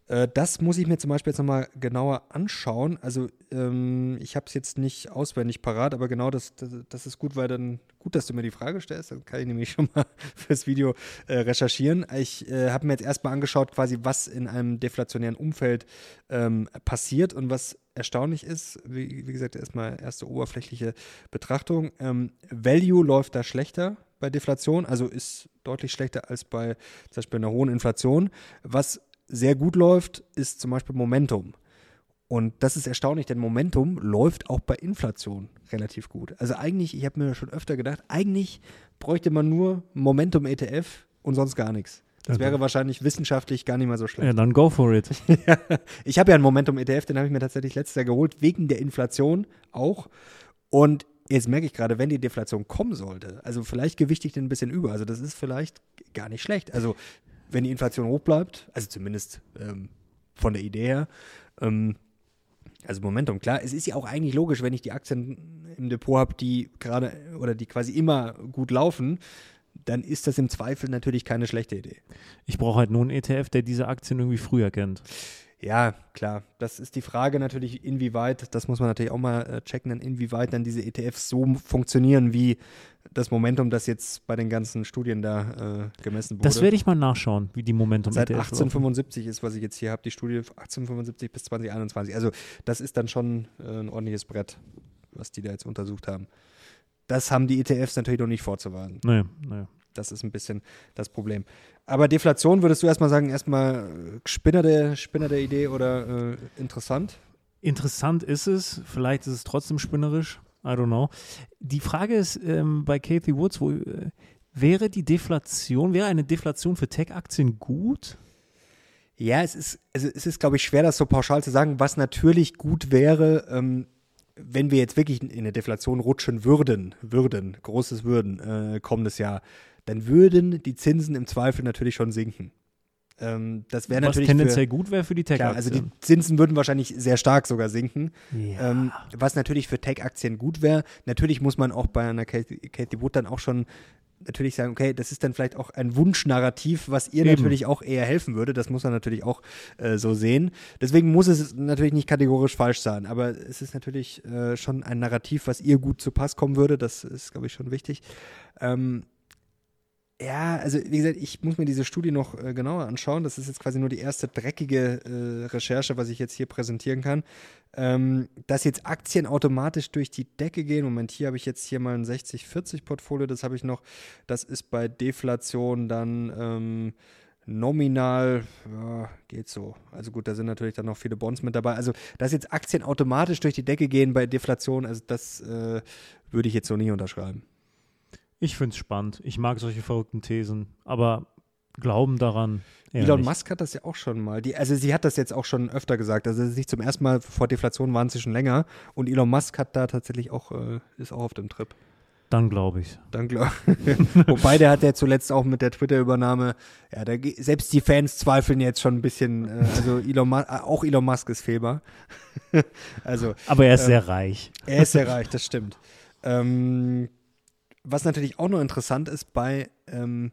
Äh, das muss ich mir zum Beispiel jetzt nochmal genauer anschauen. Also ähm, ich habe es jetzt nicht auswendig parat, aber genau das, das, das, ist gut, weil dann, gut, dass du mir die Frage stellst, dann kann ich nämlich schon mal fürs Video äh, recherchieren. Ich äh, habe mir jetzt erstmal angeschaut, quasi was in einem deflationären Umfeld ähm, passiert und was erstaunlich ist, wie, wie gesagt, erstmal erste oberflächliche Betrachtung. Ähm, Value läuft da schlechter bei Deflation, also ist deutlich schlechter als bei zum Beispiel einer hohen Inflation. Was sehr gut läuft, ist zum Beispiel Momentum. Und das ist erstaunlich, denn Momentum läuft auch bei Inflation relativ gut. Also eigentlich, ich habe mir schon öfter gedacht, eigentlich bräuchte man nur Momentum ETF und sonst gar nichts. Das wäre wahrscheinlich wissenschaftlich gar nicht mal so schlecht. Ja, dann go for it. ich habe ja einen Momentum-ETF, den habe ich mir tatsächlich letztes Jahr geholt, wegen der Inflation auch. Und jetzt merke ich gerade, wenn die Deflation kommen sollte, also vielleicht gewichte ich den ein bisschen über. Also das ist vielleicht gar nicht schlecht. Also wenn die Inflation hoch bleibt, also zumindest ähm, von der Idee her, ähm, also Momentum, klar, es ist ja auch eigentlich logisch, wenn ich die Aktien im Depot habe, die gerade oder die quasi immer gut laufen, dann ist das im Zweifel natürlich keine schlechte Idee. Ich brauche halt nur einen ETF, der diese Aktien irgendwie früher kennt. Ja, klar. Das ist die Frage natürlich, inwieweit, das muss man natürlich auch mal äh, checken, inwieweit dann diese ETFs so funktionieren, wie das Momentum, das jetzt bei den ganzen Studien da äh, gemessen wurde. Das werde ich mal nachschauen, wie die Momentum Seit 1875 ist, was ich jetzt hier habe, die Studie 1875 bis 2021. Also das ist dann schon äh, ein ordentliches Brett, was die da jetzt untersucht haben. Das haben die ETFs natürlich noch nicht vorzuweisen. Nee, nee. Das ist ein bisschen das Problem. Aber Deflation würdest du erstmal sagen, erstmal äh, Spinner der, Spinner der Idee oder äh, interessant? Interessant ist es, vielleicht ist es trotzdem spinnerisch, I don't know. Die Frage ist ähm, bei Kathy Woods, wo, äh, wäre die Deflation, wäre eine Deflation für Tech-Aktien gut? Ja, es ist, also es ist, glaube ich, schwer, das so pauschal zu sagen. Was natürlich gut wäre, ähm, wenn wir jetzt wirklich in eine Deflation rutschen würden, würden, großes Würden, äh, kommendes Jahr, dann würden die Zinsen im Zweifel natürlich schon sinken. Ähm, das wäre Was natürlich tendenziell für, gut wäre für die klar, also Tech-Aktien. die Zinsen würden wahrscheinlich sehr stark sogar sinken. ja. Ähm, was natürlich für Tech-Aktien gut wäre. Natürlich muss man auch bei einer Cathy, Cathy Wood dann auch schon natürlich sagen, okay, das ist dann vielleicht auch ein Wunschnarrativ, was ihr Eben. natürlich auch eher helfen würde. Das muss man natürlich auch äh, so sehen. Deswegen muss es natürlich nicht kategorisch falsch sein, aber es ist natürlich äh, schon ein Narrativ, was ihr gut zu Pass kommen würde. Das ist, glaube ich, schon wichtig. Ähm, ja, also wie gesagt, ich muss mir diese Studie noch äh, genauer anschauen. Das ist jetzt quasi nur die erste dreckige äh, Recherche, was ich jetzt hier präsentieren kann. Ähm, dass jetzt Aktien automatisch durch die Decke gehen. Moment, hier habe ich jetzt hier mal ein 60-40-Portfolio. Das habe ich noch. Das ist bei Deflation dann ähm, nominal, ja, geht so. Also gut, da sind natürlich dann noch viele Bonds mit dabei. Also, dass jetzt Aktien automatisch durch die Decke gehen bei Deflation, also das äh, würde ich jetzt so nicht unterschreiben. Ich finde es spannend. Ich mag solche verrückten Thesen, aber glauben daran. Elon nicht. Musk hat das ja auch schon mal. Die, also sie hat das jetzt auch schon öfter gesagt. Also es ist nicht zum ersten Mal vor Deflation waren sie schon länger. Und Elon Musk hat da tatsächlich auch, äh, ist auch auf dem Trip. Dann glaube ich. Dann glaub, Wobei der hat ja zuletzt auch mit der Twitter-Übernahme, ja, da, selbst die Fans zweifeln jetzt schon ein bisschen. Äh, also Elon Musk, äh, auch Elon Musk ist fehlbar. also Aber er ist Ähm, sehr reich. er ist sehr reich, das stimmt. Ähm, was natürlich auch noch interessant ist bei ähm,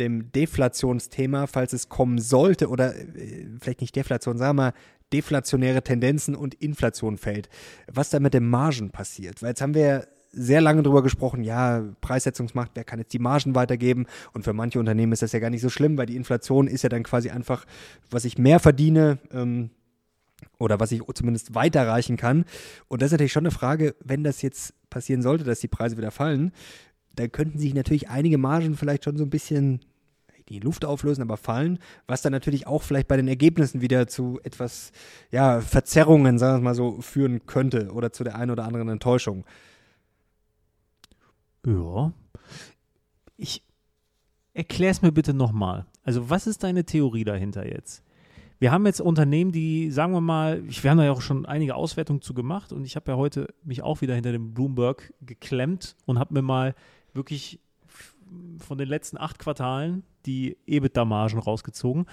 dem Deflationsthema, falls es kommen sollte, oder äh, vielleicht nicht Deflation, sagen wir mal, deflationäre Tendenzen und Inflation fällt, was da mit den Margen passiert. Weil jetzt haben wir ja sehr lange drüber gesprochen, ja, Preissetzungsmacht, wer kann jetzt die Margen weitergeben? Und für manche Unternehmen ist das ja gar nicht so schlimm, weil die Inflation ist ja dann quasi einfach, was ich mehr verdiene, ähm, oder was ich zumindest weiterreichen kann. Und das ist natürlich schon eine Frage, wenn das jetzt passieren sollte, dass die Preise wieder fallen, dann könnten sich natürlich einige Margen vielleicht schon so ein bisschen die Luft auflösen, aber fallen, was dann natürlich auch vielleicht bei den Ergebnissen wieder zu etwas, ja, Verzerrungen, sagen wir mal so, führen könnte oder zu der einen oder anderen Enttäuschung. Ja. Ich erklär es mir bitte nochmal. Also, was ist deine Theorie dahinter jetzt? Wir haben jetzt Unternehmen, die, sagen wir mal, wir haben da ja auch schon einige Auswertungen zu gemacht und ich habe ja heute mich auch wieder hinter dem Bloomberg geklemmt und habe mir mal wirklich von den letzten acht Quartalen die EBITDA-Margen rausgezogen.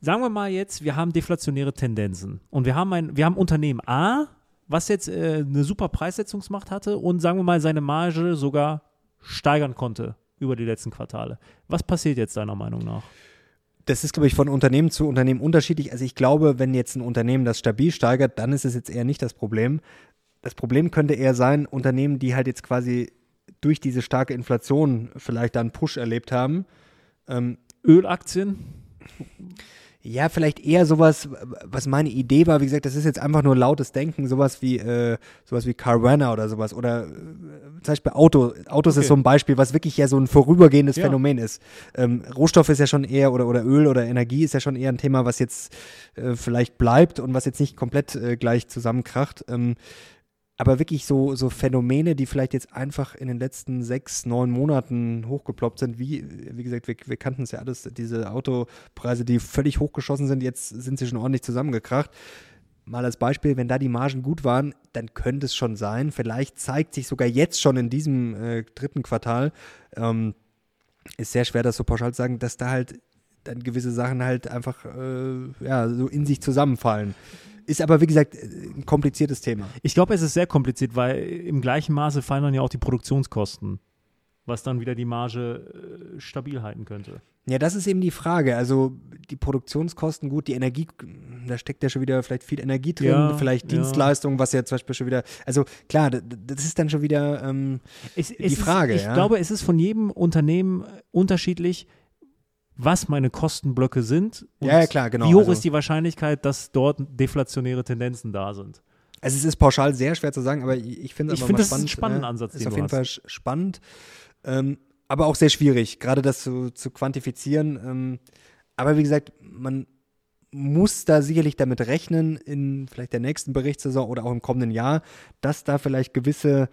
Sagen wir mal jetzt, wir haben deflationäre Tendenzen und wir haben ein, wir haben Unternehmen A, was jetzt äh, eine super Preissetzungsmacht hatte und sagen wir mal seine Marge sogar steigern konnte über die letzten Quartale. Was passiert jetzt deiner Meinung nach? Das ist, glaube ich, von Unternehmen zu Unternehmen unterschiedlich. Also ich glaube, wenn jetzt ein Unternehmen das stabil steigert, dann ist es jetzt eher nicht das Problem. Das Problem könnte eher sein, Unternehmen, die halt jetzt quasi durch diese starke Inflation vielleicht da einen Push erlebt haben. Ähm, Ölaktien? ja, vielleicht eher sowas, was meine Idee war, wie gesagt, das ist jetzt einfach nur lautes Denken, sowas wie, äh, sowas wie Carvana oder sowas. Oder äh, zum Beispiel Auto. Autos Okay. ist so ein Beispiel, was wirklich ja so ein vorübergehendes Ja. Phänomen ist. Ähm, Rohstoff ist ja schon eher, oder, oder Öl oder Energie ist ja schon eher ein Thema, was jetzt äh, vielleicht bleibt und was jetzt nicht komplett äh, gleich zusammenkracht. Ähm, aber wirklich so, so Phänomene, die vielleicht jetzt einfach in den letzten sechs, neun Monaten hochgeploppt sind, wie, wie gesagt, wir, wir kannten es ja alles, diese Autopreise, die völlig hochgeschossen sind, jetzt sind sie schon ordentlich zusammengekracht. Mal als Beispiel, wenn da die Margen gut waren, dann könnte es schon sein. Vielleicht zeigt sich sogar jetzt schon in diesem äh, dritten Quartal, ähm, ist sehr schwer, das so pauschal zu sagen, dass da halt dann gewisse Sachen halt einfach äh, ja, so in sich zusammenfallen. Ist aber, wie gesagt, ein kompliziertes Thema. Ich glaube, es ist sehr kompliziert, weil im gleichen Maße fallen dann ja auch die Produktionskosten, was dann wieder die Marge äh, stabil halten könnte. Ja, das ist eben die Frage. Also die Produktionskosten, gut, die Energie, da steckt ja schon wieder vielleicht viel Energie drin, Ja, vielleicht ja. Dienstleistungen, was ja zum Beispiel schon wieder, also klar, das ist dann schon wieder, ähm, Es, Die es Frage, ist, ich ja. glaube, es ist von jedem Unternehmen unterschiedlich, was meine Kostenblöcke sind und Ja, ja, klar, genau. wie hoch Also- ist die Wahrscheinlichkeit, dass dort deflationäre Tendenzen da sind. also es ist pauschal sehr schwer zu sagen, aber ich, ich finde es Ich aber finde, mal das ist ein spannend. spannender äh, Ansatz, Ist auf jeden. Fall spannend, ähm, aber auch sehr schwierig, gerade das zu, zu quantifizieren. Ähm, aber wie gesagt, man muss da sicherlich damit rechnen, in vielleicht der nächsten Berichtssaison oder auch im kommenden Jahr, dass da vielleicht gewisse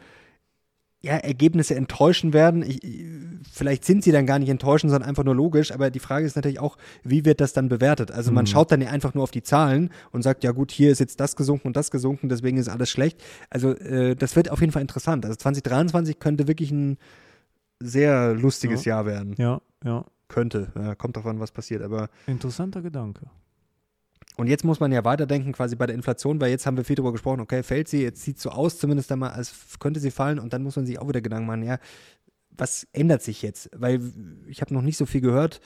ja, Ergebnisse enttäuschen werden. Ich, ich- vielleicht sind sie dann gar nicht enttäuschend, sondern einfach nur logisch. Aber die Frage ist natürlich auch, wie wird das dann bewertet? Also man Mhm. schaut dann ja einfach nur auf die Zahlen und sagt, ja gut, hier ist jetzt das gesunken und das gesunken, deswegen ist alles schlecht. Also äh, das wird auf jeden Fall interessant. Also 2023 könnte wirklich ein sehr lustiges Jahr werden. Ja, ja. könnte. Ja, kommt davon, was passiert. Aber Interessanter Gedanke. Und jetzt muss man ja weiterdenken, quasi bei der Inflation, weil jetzt haben wir viel darüber gesprochen, okay, fällt sie, jetzt sieht so aus, zumindest einmal, als könnte sie fallen und dann muss man sich auch wieder Gedanken machen, ja, was ändert sich jetzt? Weil ich habe noch nicht so viel gehört,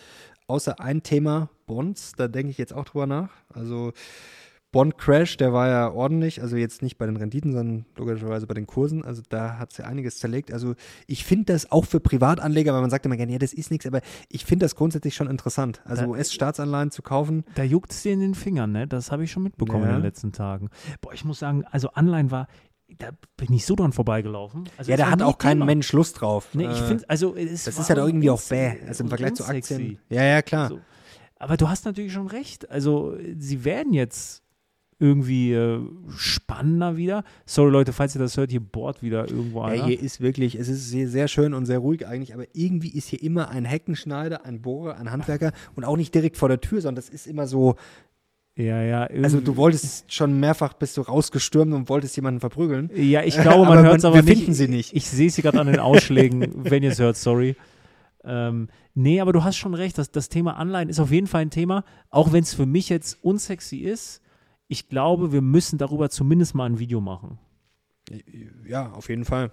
außer ein Thema, Bonds, da denke ich jetzt auch drüber nach. Also Bond Crash, der war ja ordentlich, also jetzt nicht bei den Renditen, sondern logischerweise bei den Kursen. Also da hat es ja einiges zerlegt. Also ich finde das auch für Privatanleger, weil man sagt immer gerne, ja, das ist nichts, aber ich finde das grundsätzlich schon interessant. Also US-Staatsanleihen zu kaufen, Da juckt es dir in den Fingern, ne? Das habe ich schon mitbekommen Ja. in den letzten Tagen. Boah, ich muss sagen, also Anleihen war, da bin ich so dran vorbeigelaufen. Also ja, da hat auch kein Thema. Mensch Lust drauf. Nee, ich Äh, finde, also es das ist ja doch irgendwie auch bäh, also im Vergleich zu. Aktien. Ja, ja, klar. So. Aber du hast natürlich schon recht. Also, sie werden jetzt irgendwie äh, spannender wieder. Sorry, Leute, falls ihr das hört, hier bohrt wieder irgendwo Ja, einer. hier ist wirklich, es ist sehr, sehr schön und sehr ruhig eigentlich, aber irgendwie ist hier immer ein Heckenschneider, ein Bohrer, ein Handwerker und auch nicht direkt vor der Tür, sondern das ist immer so, ja, ja. also du wolltest schon mehrfach, bist du rausgestürmt und wolltest jemanden verprügeln. Ja, ich glaube, man hört es man- aber wir nicht. finden sie nicht. Ich sehe sie gerade an den Ausschlägen, wenn ihr es hört, sorry. Ähm, nee, aber du hast schon recht, das, das Thema Anleihen ist auf jeden Fall ein Thema, auch wenn es für mich jetzt unsexy ist. Ich glaube, wir müssen darüber zumindest mal ein Video machen. Ja, auf jeden Fall.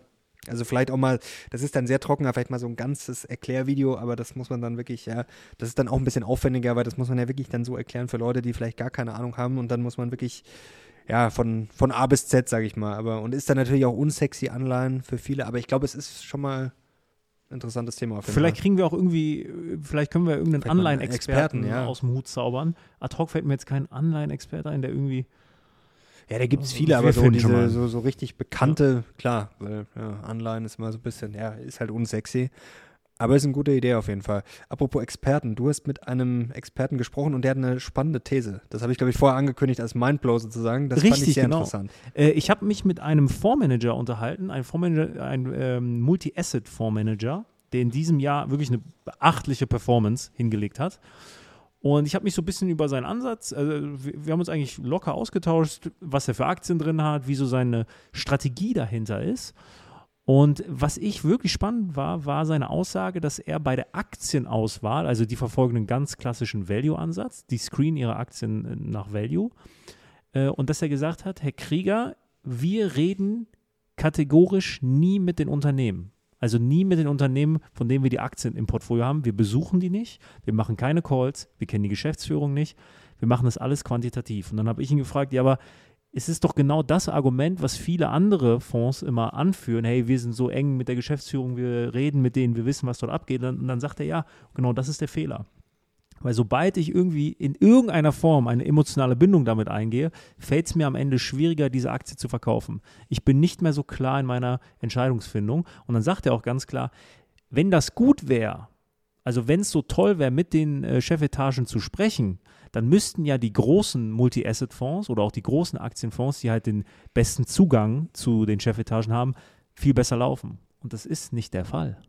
Also vielleicht auch mal, das ist dann sehr trocken, vielleicht mal so ein ganzes Erklärvideo, aber das muss man dann wirklich, ja, das ist dann auch ein bisschen aufwendiger, weil das muss man ja wirklich dann so erklären für Leute, die vielleicht gar keine Ahnung haben und dann muss man wirklich, ja, von, von A bis Z, sage ich mal, aber und ist dann natürlich auch unsexy Anleihen für viele, aber ich glaube, es ist schon mal interessantes Thema Vielleicht kriegen wir auch irgendwie, vielleicht können wir irgendeinen Anleihen-Experten Experten, ja. aus dem Hut zaubern. Ad hoc fällt mir jetzt kein Anleihen-Experte ein, der irgendwie. Ja, da gibt es Wir viele, aber so diese, so, so richtig bekannte, klar, weil ja, Anleihen ist mal so ein bisschen, ja, ist halt unsexy. Aber ist eine gute Idee auf jeden Fall. Apropos Experten, du hast mit einem Experten gesprochen und der hat eine spannende These. Das habe ich, glaube ich, vorher angekündigt als Mindblow sozusagen. Das fand ich Richtig, sehr genau. interessant. Äh, ich habe mich mit einem Fondsmanager unterhalten, ein Fondsmanager, ein ähm, Multi-Asset-Fondsmanager, der in diesem Jahr wirklich eine beachtliche Performance hingelegt hat. Und ich habe mich so ein bisschen über seinen Ansatz, also wir, wir haben uns eigentlich locker ausgetauscht, was er für Aktien drin hat, wie so seine Strategie dahinter ist. Und was ich wirklich spannend war, war seine Aussage, dass er bei der Aktienauswahl, also die verfolgen einen ganz klassischen Value-Ansatz, die screenen ihre Aktien äh, nach Value, äh, und dass er gesagt hat, Herr Krieger, wir reden kategorisch nie mit den Unternehmen. Also nie mit den Unternehmen, von denen wir die Aktien im Portfolio haben. Wir besuchen die nicht, wir machen keine Calls, wir kennen die Geschäftsführung nicht, wir machen das alles quantitativ. Und dann habe ich ihn gefragt, ja, aber es ist doch genau das Argument, was viele andere Fonds immer anführen. Hey, wir sind so eng mit der Geschäftsführung, wir reden mit denen, wir wissen, was dort abgeht. Und dann sagt er, ja, genau das ist der Fehler. Weil sobald ich irgendwie in irgendeiner Form eine emotionale Bindung damit eingehe, fällt es mir am Ende schwieriger, diese Aktie zu verkaufen. Ich bin nicht mehr so klar in meiner Entscheidungsfindung. Und dann sagt er auch ganz klar, wenn das gut wäre, also wenn es so toll wäre, mit den äh, Chefetagen zu sprechen, dann müssten ja die großen Multi-Asset-Fonds oder auch die großen Aktienfonds, die halt den besten Zugang zu den Chefetagen haben, viel besser laufen. Und das ist nicht der Fall.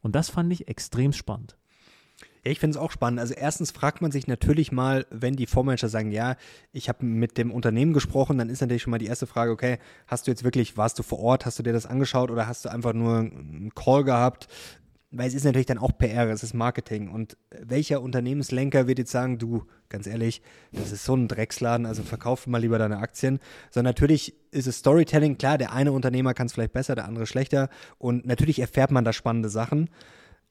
Und das fand ich extrem spannend. Ja, ich finde es auch spannend. Also erstens fragt man sich natürlich mal, wenn die Fondsmanager sagen, ja, ich habe mit dem Unternehmen gesprochen, dann ist natürlich schon mal die erste Frage, okay, hast du jetzt wirklich, warst du vor Ort, hast du dir das angeschaut oder hast du einfach nur einen Call gehabt? Weil es ist natürlich dann auch PR, es ist Marketing. Und welcher Unternehmenslenker wird jetzt sagen, du, ganz ehrlich, das ist so ein Drecksladen, also verkauf mal lieber deine Aktien. Sondern natürlich ist es Storytelling, klar, der eine Unternehmer kann es vielleicht besser, der andere schlechter. Und natürlich erfährt man da spannende Sachen.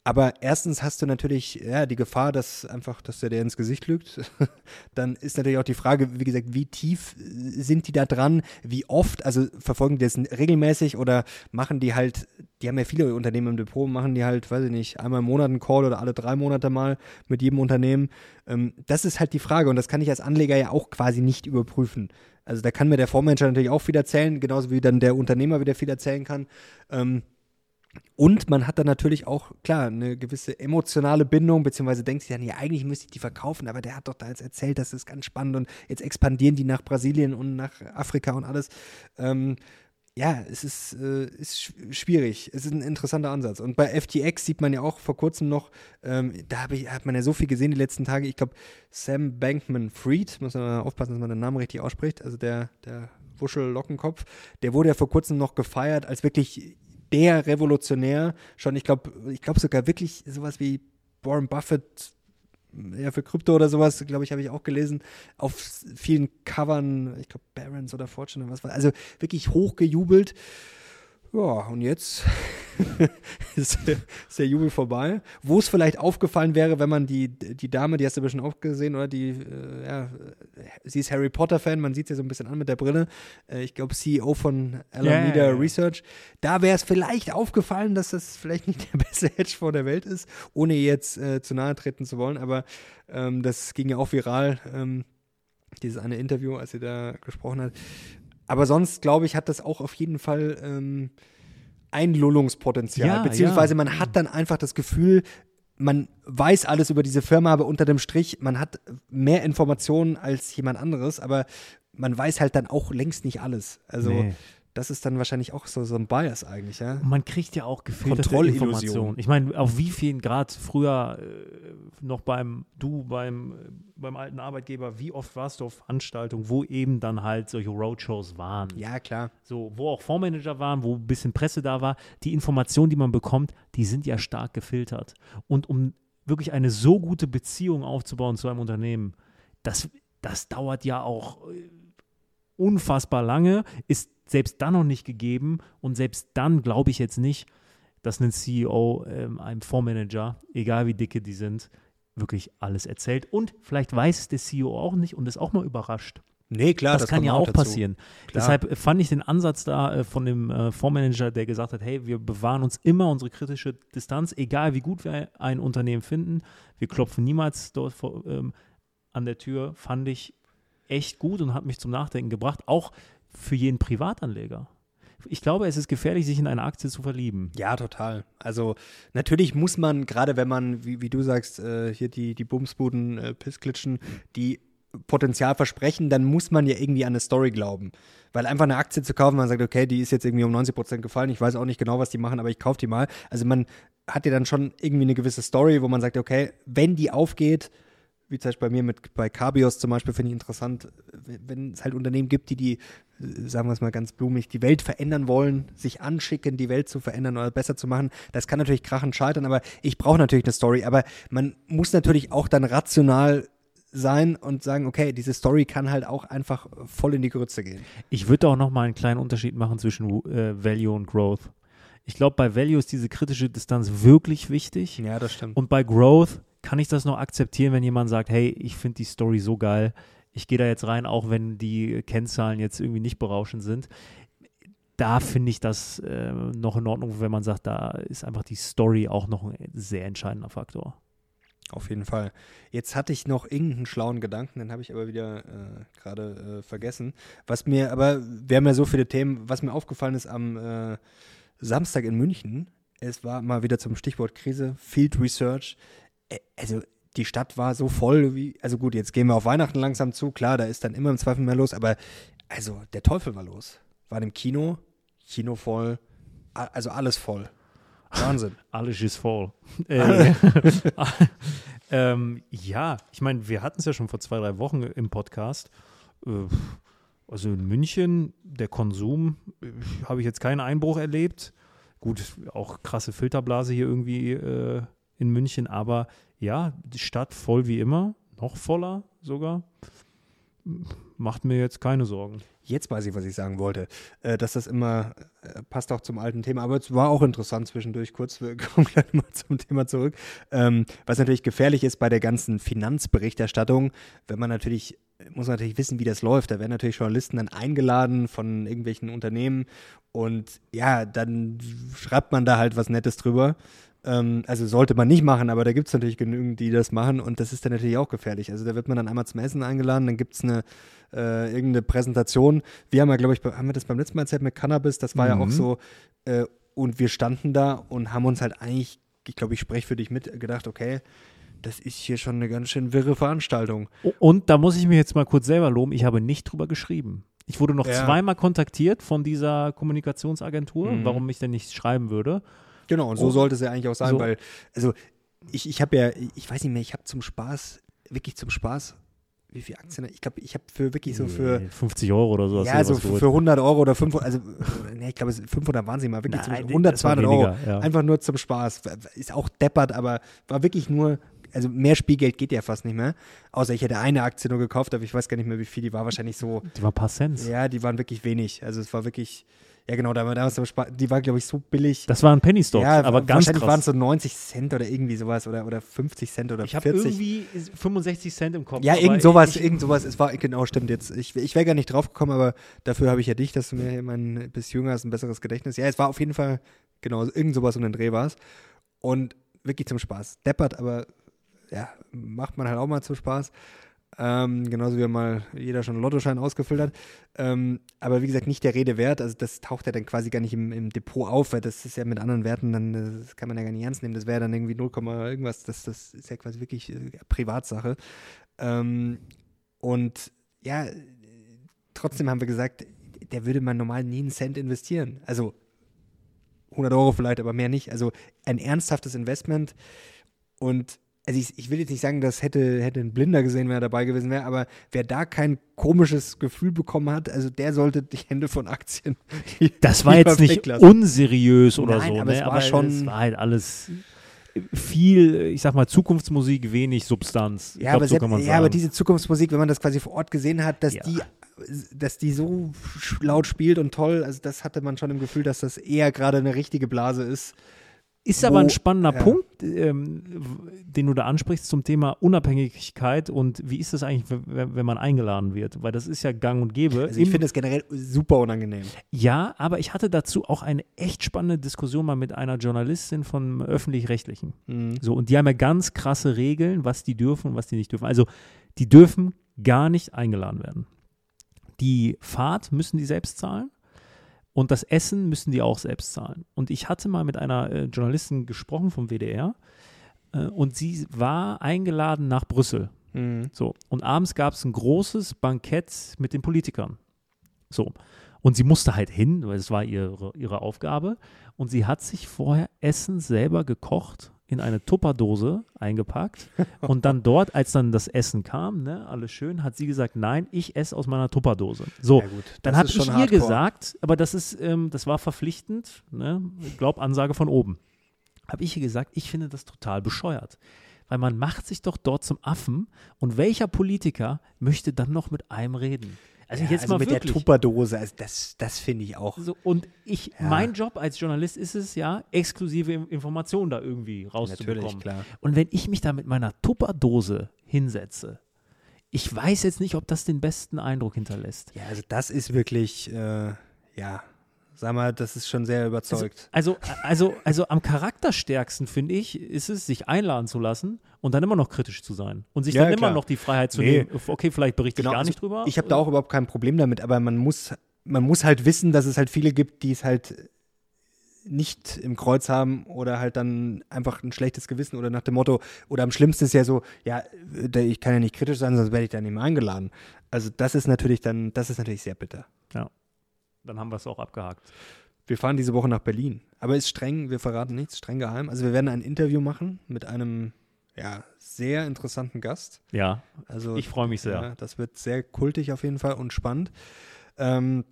Aber erstens hast du natürlich ja, die Gefahr, dass einfach, dass der dir ins Gesicht lügt. Dann ist natürlich auch die Frage, wie gesagt, wie tief sind die da dran? Wie oft? Also verfolgen die das regelmäßig oder machen die halt, die haben ja viele Unternehmen im Depot, machen die halt, weiß ich nicht, einmal im Monat einen Call oder alle drei Monate mal mit jedem Unternehmen. Ähm, das ist halt die Frage und das kann ich als Anleger ja auch quasi nicht überprüfen. Also da kann mir der Fondsmanager natürlich auch viel erzählen, genauso wie dann der Unternehmer wieder viel erzählen kann. Ähm, und man hat dann natürlich auch, klar, eine gewisse emotionale Bindung, beziehungsweise denkt sich dann, ja, eigentlich müsste ich die verkaufen, aber der hat doch da jetzt erzählt, das ist ganz spannend und jetzt expandieren die nach Brasilien und nach Afrika und alles. Ähm, ja, es ist, äh, ist sch- schwierig. Es ist ein interessanter Ansatz. Und bei FTX sieht man ja auch vor kurzem noch, ähm, da ich, hat man ja so viel gesehen die letzten Tage. Ich glaube, Sam Bankman Fried, muss man mal aufpassen, dass man den Namen richtig ausspricht, also der, der Wuschel-Lockenkopf, der wurde ja vor kurzem noch gefeiert als wirklich der Revolutionär. Schon, ich glaube, ich glaube sogar wirklich sowas wie Warren Buffett ja, für Krypto oder sowas, glaube ich, habe ich auch gelesen, auf vielen Covern, ich glaube Barons oder Fortune oder was war, also wirklich hochgejubelt. Ja, und jetzt ist, der Jubel vorbei. Wo es vielleicht aufgefallen wäre, wenn man die, die Dame, die hast du bestimmt auch gesehen, oder die, äh, ja, sie ist Harry Potter-Fan, man sieht sie so ein bisschen an mit der Brille. Äh, ich glaube, CEO von Alameda yeah, yeah. Research. Da wäre es vielleicht aufgefallen, dass das vielleicht nicht der beste Hedgefonds der Welt ist, ohne jetzt äh, zu nahe treten zu wollen, aber ähm, das ging ja auch viral. Ähm, dieses eine Interview, als sie da gesprochen hat. Aber sonst, glaube ich, hat das auch auf jeden Fall ähm, Einlullungspotenzial. Ja, beziehungsweise ja. man hat dann einfach das Gefühl, man weiß alles über diese Firma, aber unter dem Strich, man hat mehr Informationen als jemand anderes, aber man weiß halt dann auch längst nicht alles. Also nee das ist dann wahrscheinlich auch so, so ein Bias eigentlich, ja. Man kriegt ja auch gefilterte Informationen. Ich meine, auf wie vielen Grad früher äh, noch beim, du beim, beim alten Arbeitgeber, wie oft warst du auf Veranstaltungen, wo eben dann halt solche Roadshows waren? Ja, klar. So, wo auch Fondsmanager waren, wo ein bisschen Presse da war. Die Informationen, die man bekommt, die sind ja stark gefiltert. Und um wirklich eine so gute Beziehung aufzubauen zu einem Unternehmen, das, das dauert ja auch äh, unfassbar lange, ist selbst dann noch nicht gegeben und selbst dann glaube ich jetzt nicht, dass ein CEO ähm, einem Fondsmanager, egal wie dicke die sind, wirklich alles erzählt. Und vielleicht weiß es der CEO auch nicht und ist auch mal überrascht. Nee, klar, das, das kann ja auch dazu. passieren. Klar. Deshalb fand ich den Ansatz da äh, von dem äh, Fondsmanager, der gesagt hat, hey, wir bewahren uns immer unsere kritische Distanz, egal wie gut wir ein Unternehmen finden. Wir klopfen niemals dort vor, ähm, an der Tür, fand ich echt gut und hat mich zum Nachdenken gebracht. Auch für jeden Privatanleger. Ich glaube, es ist gefährlich, sich in eine Aktie zu verlieben. Ja, total. Also natürlich muss man, gerade wenn man, wie, wie du sagst, äh, hier die, die Bumsbuden, äh, Pissklitschen, die Potenzial versprechen, dann muss man ja irgendwie an eine Story glauben. Weil einfach eine Aktie zu kaufen, man sagt, okay, die ist jetzt irgendwie um 90 Prozent gefallen, ich weiß auch nicht genau, was die machen, aber ich kaufe die mal. Also man hat ja dann schon irgendwie eine gewisse Story, wo man sagt, okay, wenn die aufgeht, wie zum Beispiel bei mir mit bei Cabios zum Beispiel, finde ich interessant, wenn es halt Unternehmen gibt, die die, sagen wir es mal ganz blumig, die Welt verändern wollen, sich anschicken, die Welt zu verändern oder besser zu machen. Das kann natürlich krachend scheitern, aber ich brauche natürlich eine Story. Aber man muss natürlich auch dann rational sein und sagen, okay, diese Story kann halt auch einfach voll in die Grütze gehen. Ich würde auch noch mal einen kleinen Unterschied machen zwischen äh, Value und Growth. Ich glaube, bei Value ist diese kritische Distanz wirklich wichtig. Ja, das stimmt. Und bei Growth kann ich das noch akzeptieren, wenn jemand sagt, hey, ich finde die Story so geil, ich gehe da jetzt rein, auch wenn die Kennzahlen jetzt irgendwie nicht berauschend sind. Da finde ich das äh, noch in Ordnung, wenn man sagt, da ist einfach die Story auch noch ein sehr entscheidender Faktor. Auf jeden Fall. Jetzt hatte ich noch irgendeinen schlauen Gedanken, den habe ich aber wieder äh, gerade äh, vergessen. Was mir, aber wir haben ja so viele Themen, was mir aufgefallen ist am äh, Samstag in München, es war mal wieder zum Stichwort Krise, Field Research. Äh, also die Stadt war so voll wie, also gut, jetzt gehen wir auf Weihnachten langsam zu, klar, da ist dann immer im Zweifel mehr los, aber also der Teufel war los. War im Kino, Kino voll, also alles voll. Wahnsinn. alles ist voll. Äh, ähm, ja, ich meine, wir hatten es ja schon vor zwei, drei Wochen im Podcast. Äh, also in München, der Konsum, habe ich jetzt keinen Einbruch erlebt. Gut, auch krasse Filterblase hier irgendwie äh, in München, aber ja, die Stadt voll wie immer, noch voller sogar. Macht mir jetzt keine Sorgen. Jetzt weiß ich, was ich sagen wollte. Äh, dass das immer äh, passt auch zum alten Thema, aber es war auch interessant zwischendurch. Kurz, wir kommen gleich mal zum Thema zurück. Ähm, was natürlich gefährlich ist bei der ganzen Finanzberichterstattung, wenn man natürlich muss man natürlich wissen, wie das läuft. Da werden natürlich Journalisten dann eingeladen von irgendwelchen Unternehmen und ja, dann schreibt man da halt was Nettes drüber. Ähm, also sollte man nicht machen, aber da gibt es natürlich genügend, die das machen und das ist dann natürlich auch gefährlich. Also da wird man dann einmal zum Essen eingeladen, dann gibt es eine äh, irgendeine Präsentation. Wir haben ja, glaube ich, haben wir das beim letzten Mal erzählt mit Cannabis, das war mhm. ja auch mhm. so äh, und wir standen da und haben uns halt eigentlich, ich glaube, ich spreche für dich mit, gedacht, okay, das ist hier schon eine ganz schön wirre Veranstaltung. Und da muss ich mich jetzt mal kurz selber loben, ich habe nicht drüber geschrieben. Ich wurde noch ja. zweimal kontaktiert von dieser Kommunikationsagentur, mhm. warum ich denn nicht schreiben würde. Genau, und so oh. sollte es ja eigentlich auch sein, so. weil, also ich, ich habe ja, ich weiß nicht mehr, ich habe zum Spaß, wirklich zum Spaß, wie viel Aktien? Ich glaube, ich habe für wirklich so für. 50 Euro oder so. Ja, so für, für 100 Euro oder 500, also, nee, ich glaube, 500 waren sie mal, wirklich Nein, zum, 100, 200 weniger, Euro. ja. Einfach nur zum Spaß. Ist auch deppert, aber war wirklich nur, also mehr Spielgeld geht ja fast nicht mehr. Außer ich hätte eine Aktie nur gekauft, aber ich weiß gar nicht mehr, wie viel. Die war wahrscheinlich so, Die war ein paar Cent. ja, die waren wirklich wenig. Also es war wirklich, ja genau, da war damals die war, glaube ich, so billig. Das waren Penny Stocks, ja, aber ganz wahrscheinlich waren es so 90 Cent oder irgendwie sowas oder, oder 50 Cent oder Ich habe 40. irgendwie 65 Cent im Kopf. Ja, irgend sowas, ich- irgend sowas. Es war, genau, stimmt jetzt. Ich, ich wäre gar nicht drauf gekommen, aber dafür habe ich ja dich, dass du mir mein bist jünger hast, ein besseres Gedächtnis. Ja, es war auf jeden Fall, genau, irgend sowas um den Dreh war es. Und wirklich zum Spaß. Deppert, aber ja, macht man halt auch mal zum Spaß. Ähm, genauso wie mal jeder schon einen Lottoschein ausgefüllt hat. Ähm, aber wie gesagt, nicht der Rede wert. Also das taucht ja dann quasi gar nicht im, im Depot auf, weil das ist ja mit anderen Werten, dann kann man ja gar nicht ernst nehmen. Das wäre dann irgendwie 0, irgendwas. Das, das ist ja quasi wirklich äh, Privatsache. Ähm, und ja, trotzdem haben wir gesagt, der würde man normal nie einen Cent investieren. Also 100 Euro vielleicht, aber mehr nicht. Also ein ernsthaftes Investment. Und also ich, ich will jetzt nicht sagen, das hätte, hätte ein Blinder gesehen, wenn er dabei gewesen wäre, aber wer da kein komisches Gefühl bekommen hat, also der sollte die Hände von Aktien. Das war jetzt nicht unseriös oder Nein, so, aber ne? es war schon- es war halt alles viel, ich sag mal, Zukunftsmusik, wenig Substanz. Ja, glaub, aber, so kann man selbst, sagen. ja, aber diese Zukunftsmusik, wenn man das quasi vor Ort gesehen hat, dass Ja. die dass die so laut spielt und toll, also das hatte man schon im Gefühl, dass das eher gerade eine richtige Blase ist. Ist aber wo- ein spannender ja. Punkt, ähm, den du da ansprichst zum Thema Unabhängigkeit und wie ist das eigentlich, wenn, man eingeladen wird? Weil das ist ja gang und gäbe. Also ich finde das generell super unangenehm. ja, aber ich hatte dazu auch eine echt spannende Diskussion mal mit einer Journalistin von öffentlich-rechtlichen. Mhm. So, und die haben ja ganz krasse Regeln, was die dürfen und was die nicht dürfen. Also, die dürfen gar nicht eingeladen werden. Die Fahrt müssen die selbst zahlen und das Essen müssen die auch selbst zahlen. Und ich hatte mal mit einer äh, Journalistin gesprochen vom WDR äh, und sie war eingeladen nach Brüssel. Mhm. So, und abends gab es ein großes Bankett mit den Politikern. So, und sie musste halt hin, weil es war ihre, ihre Aufgabe. Und sie hat sich vorher Essen selber gekocht, in eine Tupperdose eingepackt. und dann dort, als dann das Essen kam, ne, alles schön, hat sie gesagt, nein, ich esse aus meiner Tupperdose. So, Ja, gut, dann habe ich schon ihr hardcore. gesagt, aber das ist, ähm, das war verpflichtend, ne? Ich glaub, Ansage von oben. Habe ich ihr gesagt, ich finde das total bescheuert. Weil man macht sich doch dort zum Affen und welcher Politiker möchte dann noch mit einem reden? Also Ja, jetzt also mal mit wirklich. der Tupperdose, also das, das finde ich auch. so, und ich, Ja. mein Job als Journalist ist es ja, exklusive Informationen da irgendwie rauszubekommen. Natürlich, klar. Und wenn ich mich da mit meiner Tupperdose hinsetze, ich weiß jetzt nicht, ob das den besten Eindruck hinterlässt. Ja, also das ist wirklich, äh, ja, sag mal, das ist schon sehr überzeugt. Also, also, also am charakterstärksten finde ich, ist es, sich einladen zu lassen und dann immer noch kritisch zu sein. Und sich Ja, dann klar. immer noch die Freiheit zu Nee. nehmen, okay, vielleicht berichte ich gar also nicht drüber. Ich habe da auch überhaupt kein Problem damit, aber man muss, man muss halt wissen, dass es halt viele gibt, die es halt nicht im Kreuz haben oder halt dann einfach ein schlechtes Gewissen oder nach dem Motto, oder am schlimmsten ist ja so, ja, ich kann ja nicht kritisch sein, sonst werde ich da nicht mehr eingeladen. Also das ist natürlich dann, das ist natürlich sehr bitter. Dann haben wir es auch abgehakt. Wir fahren diese Woche nach Berlin, aber ist streng, wir verraten nichts, streng geheim. Also wir werden ein Interview machen mit einem, ja, sehr interessanten Gast. Ja, Also ich freue mich sehr. Ja, das wird sehr kultig auf jeden Fall und spannend. Ähm,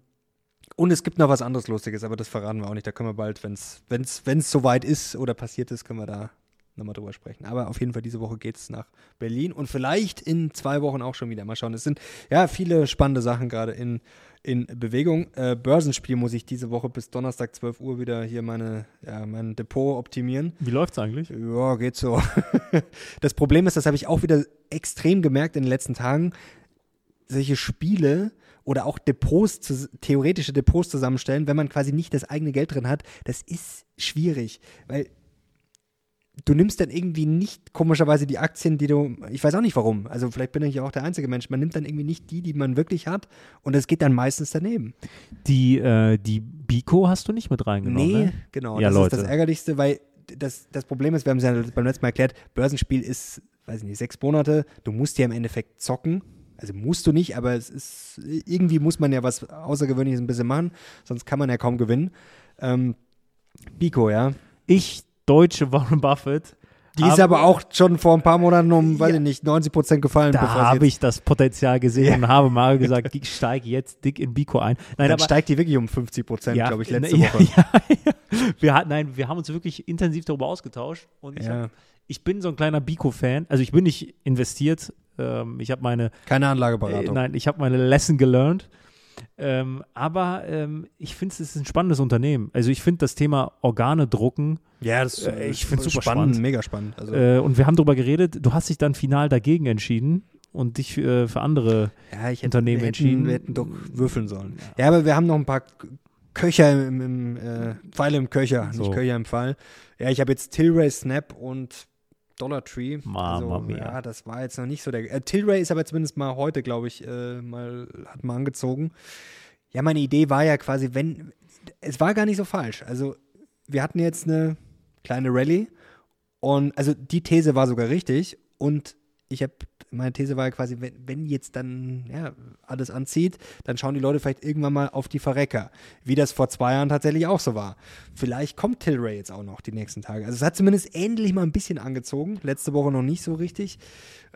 und es gibt noch was anderes Lustiges, aber das verraten wir auch nicht. Da können wir bald, wenn es wenn's, wenn's soweit ist oder passiert ist, können wir da nochmal drüber sprechen. Aber auf jeden Fall diese Woche geht es nach Berlin und vielleicht in zwei Wochen auch schon wieder. Mal schauen. Es sind ja viele spannende Sachen gerade in, in Bewegung. Äh, Börsenspiel muss ich diese Woche bis Donnerstag 12 Uhr wieder hier meine, ja, mein Depot optimieren. Wie läuft es eigentlich? Ja, geht so. Das Problem ist, das habe ich auch wieder extrem gemerkt in den letzten Tagen, solche Spiele oder auch Depots, theoretische Depots zusammenstellen, wenn man quasi nicht das eigene Geld drin hat, das ist schwierig, weil du nimmst dann irgendwie nicht komischerweise die Aktien, die du, ich weiß auch nicht warum, also vielleicht bin ich auch der einzige Mensch, man nimmt dann irgendwie nicht die, die man wirklich hat und es geht dann meistens daneben. Die, äh, die Biko hast du nicht mit reingenommen, Nee, ne? genau. Ja, das Leute. ist das Ärgerlichste, weil das, das Problem ist, wir haben es ja beim letzten Mal erklärt, Börsenspiel ist, weiß ich nicht, sechs Monate. Du musst ja im Endeffekt zocken. Also musst du nicht, aber es ist, irgendwie muss man ja was Außergewöhnliches ein bisschen machen, sonst kann man ja kaum gewinnen. Ähm, Biko, ja. Ich, deutsche Warren Buffett, Die ist aber auch schon vor ein paar Monaten um, weiß ich nicht, 90 Prozent gefallen. Da habe ich das Potenzial gesehen und habe mal gesagt, ich steige jetzt dick in Biko ein. Nein, Dann aber steigt die wirklich um 50 Prozent, glaube ich, letzte ja, Woche. Ja, ja. Wir hatten, nein, wir haben uns wirklich intensiv darüber ausgetauscht und ich, Ja. hab, ich bin so ein kleiner Biko-Fan. Also ich bin nicht investiert. Ähm, ich habe meine, Keine äh, Anlageberatung. nein, ich habe meine Lesson gelernt. Ähm, aber ähm, ich finde, es ist ein spannendes Unternehmen. Also ich finde das Thema Organe drucken ja, das Äh, ich voll super spannend, spannend. mega spannend. Also, äh, und wir haben darüber geredet. Du hast dich dann final dagegen entschieden und dich äh, für andere ja, ich hätte, Unternehmen wir hätten, entschieden. Wir hätten doch würfeln sollen. Ja, aber wir haben noch ein paar Köcher im, im äh, Pfeile im Köcher, So. nicht Köcher im Pfeil. Ja, ich habe jetzt Tilray Snap und Dollar Tree. Mama also, mia. ja, das war jetzt noch nicht so der. Äh, Tilray ist aber zumindest mal heute, glaube ich, äh, mal hat mal angezogen. Ja, meine Idee war ja quasi, wenn es war gar nicht so falsch. Also wir hatten jetzt eine kleine Rallye und also die These war sogar richtig und ich habe meine These war ja quasi, wenn, wenn jetzt dann ja, alles anzieht, dann schauen die Leute vielleicht irgendwann mal auf die Verrecker, wie das vor zwei Jahren tatsächlich auch so war. Vielleicht kommt Tilray jetzt auch noch die nächsten Tage. Also es hat zumindest endlich mal ein bisschen angezogen, letzte Woche noch nicht so richtig.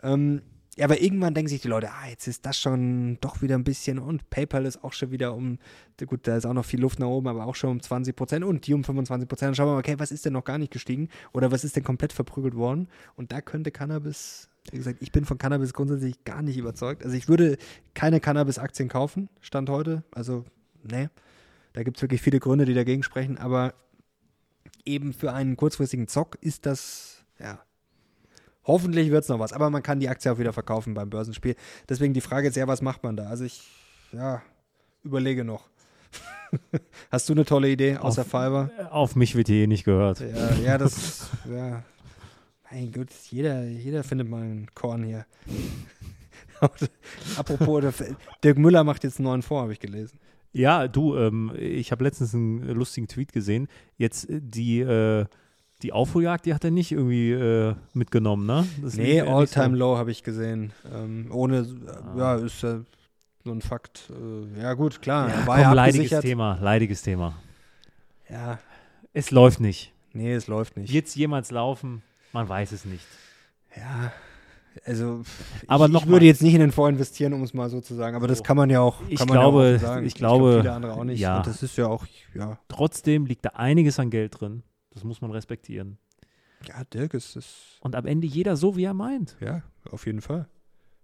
Ähm, ja, aber irgendwann denken sich die Leute, ah, jetzt ist das schon doch wieder ein bisschen und PayPal ist auch schon wieder um, gut, da ist auch noch viel Luft nach oben, aber auch schon um 20 Prozent und die um 25 Prozent. Dann schauen wir mal, okay, was ist denn noch gar nicht gestiegen oder was ist denn komplett verprügelt worden? Und da könnte Cannabis, wie gesagt, ich bin von Cannabis grundsätzlich gar nicht überzeugt. Also ich würde keine Cannabis-Aktien kaufen, Stand heute. Also, ne, da gibt es wirklich viele Gründe, die dagegen sprechen, aber eben für einen kurzfristigen Zock ist das, ja, Hoffentlich wird es noch was, aber man kann die Aktie auch wieder verkaufen beim Börsenspiel. Deswegen die Frage ist ja, was macht man da? Also ich, ja, überlege noch. Hast du eine tolle Idee außer Auf- Fiverr? Auf mich wird hier eh nicht gehört. Ja, ja, das, ja. Mein Gott, jeder, jeder findet mal ein Korn hier. Apropos, der, Dirk Müller macht jetzt einen neuen Fonds, habe ich gelesen. Ja, du, ähm, ich habe letztens einen lustigen Tweet gesehen. Jetzt äh, die, äh, die Aufholjagd, die hat er nicht irgendwie äh, mitgenommen, ne? Das Nee, nicht so. All-Time Low habe ich gesehen. Ähm, ohne, äh, Ah. ja, ist so ein Fakt. Äh, ja, gut, klar. Ja, er komm, war ja leidiges. Thema, leidiges Thema. Ja, Es läuft nicht. nee, es läuft nicht. Wird es jemals laufen? Man weiß es nicht. Ja, also Aber ich, noch ich würde mal. jetzt nicht in den Fonds investieren, um es mal so zu sagen. Aber das So. kann man ja auch. Ich glaube- ja auch sagen. ich glaube, glaub, viele andere auch nicht. ja. Und das ist ja auch, ja, Trotzdem liegt da einiges an Geld drin. Das muss man respektieren. ja, Dirk ist es. Und am Ende jeder so, wie er meint. Ja, auf jeden Fall.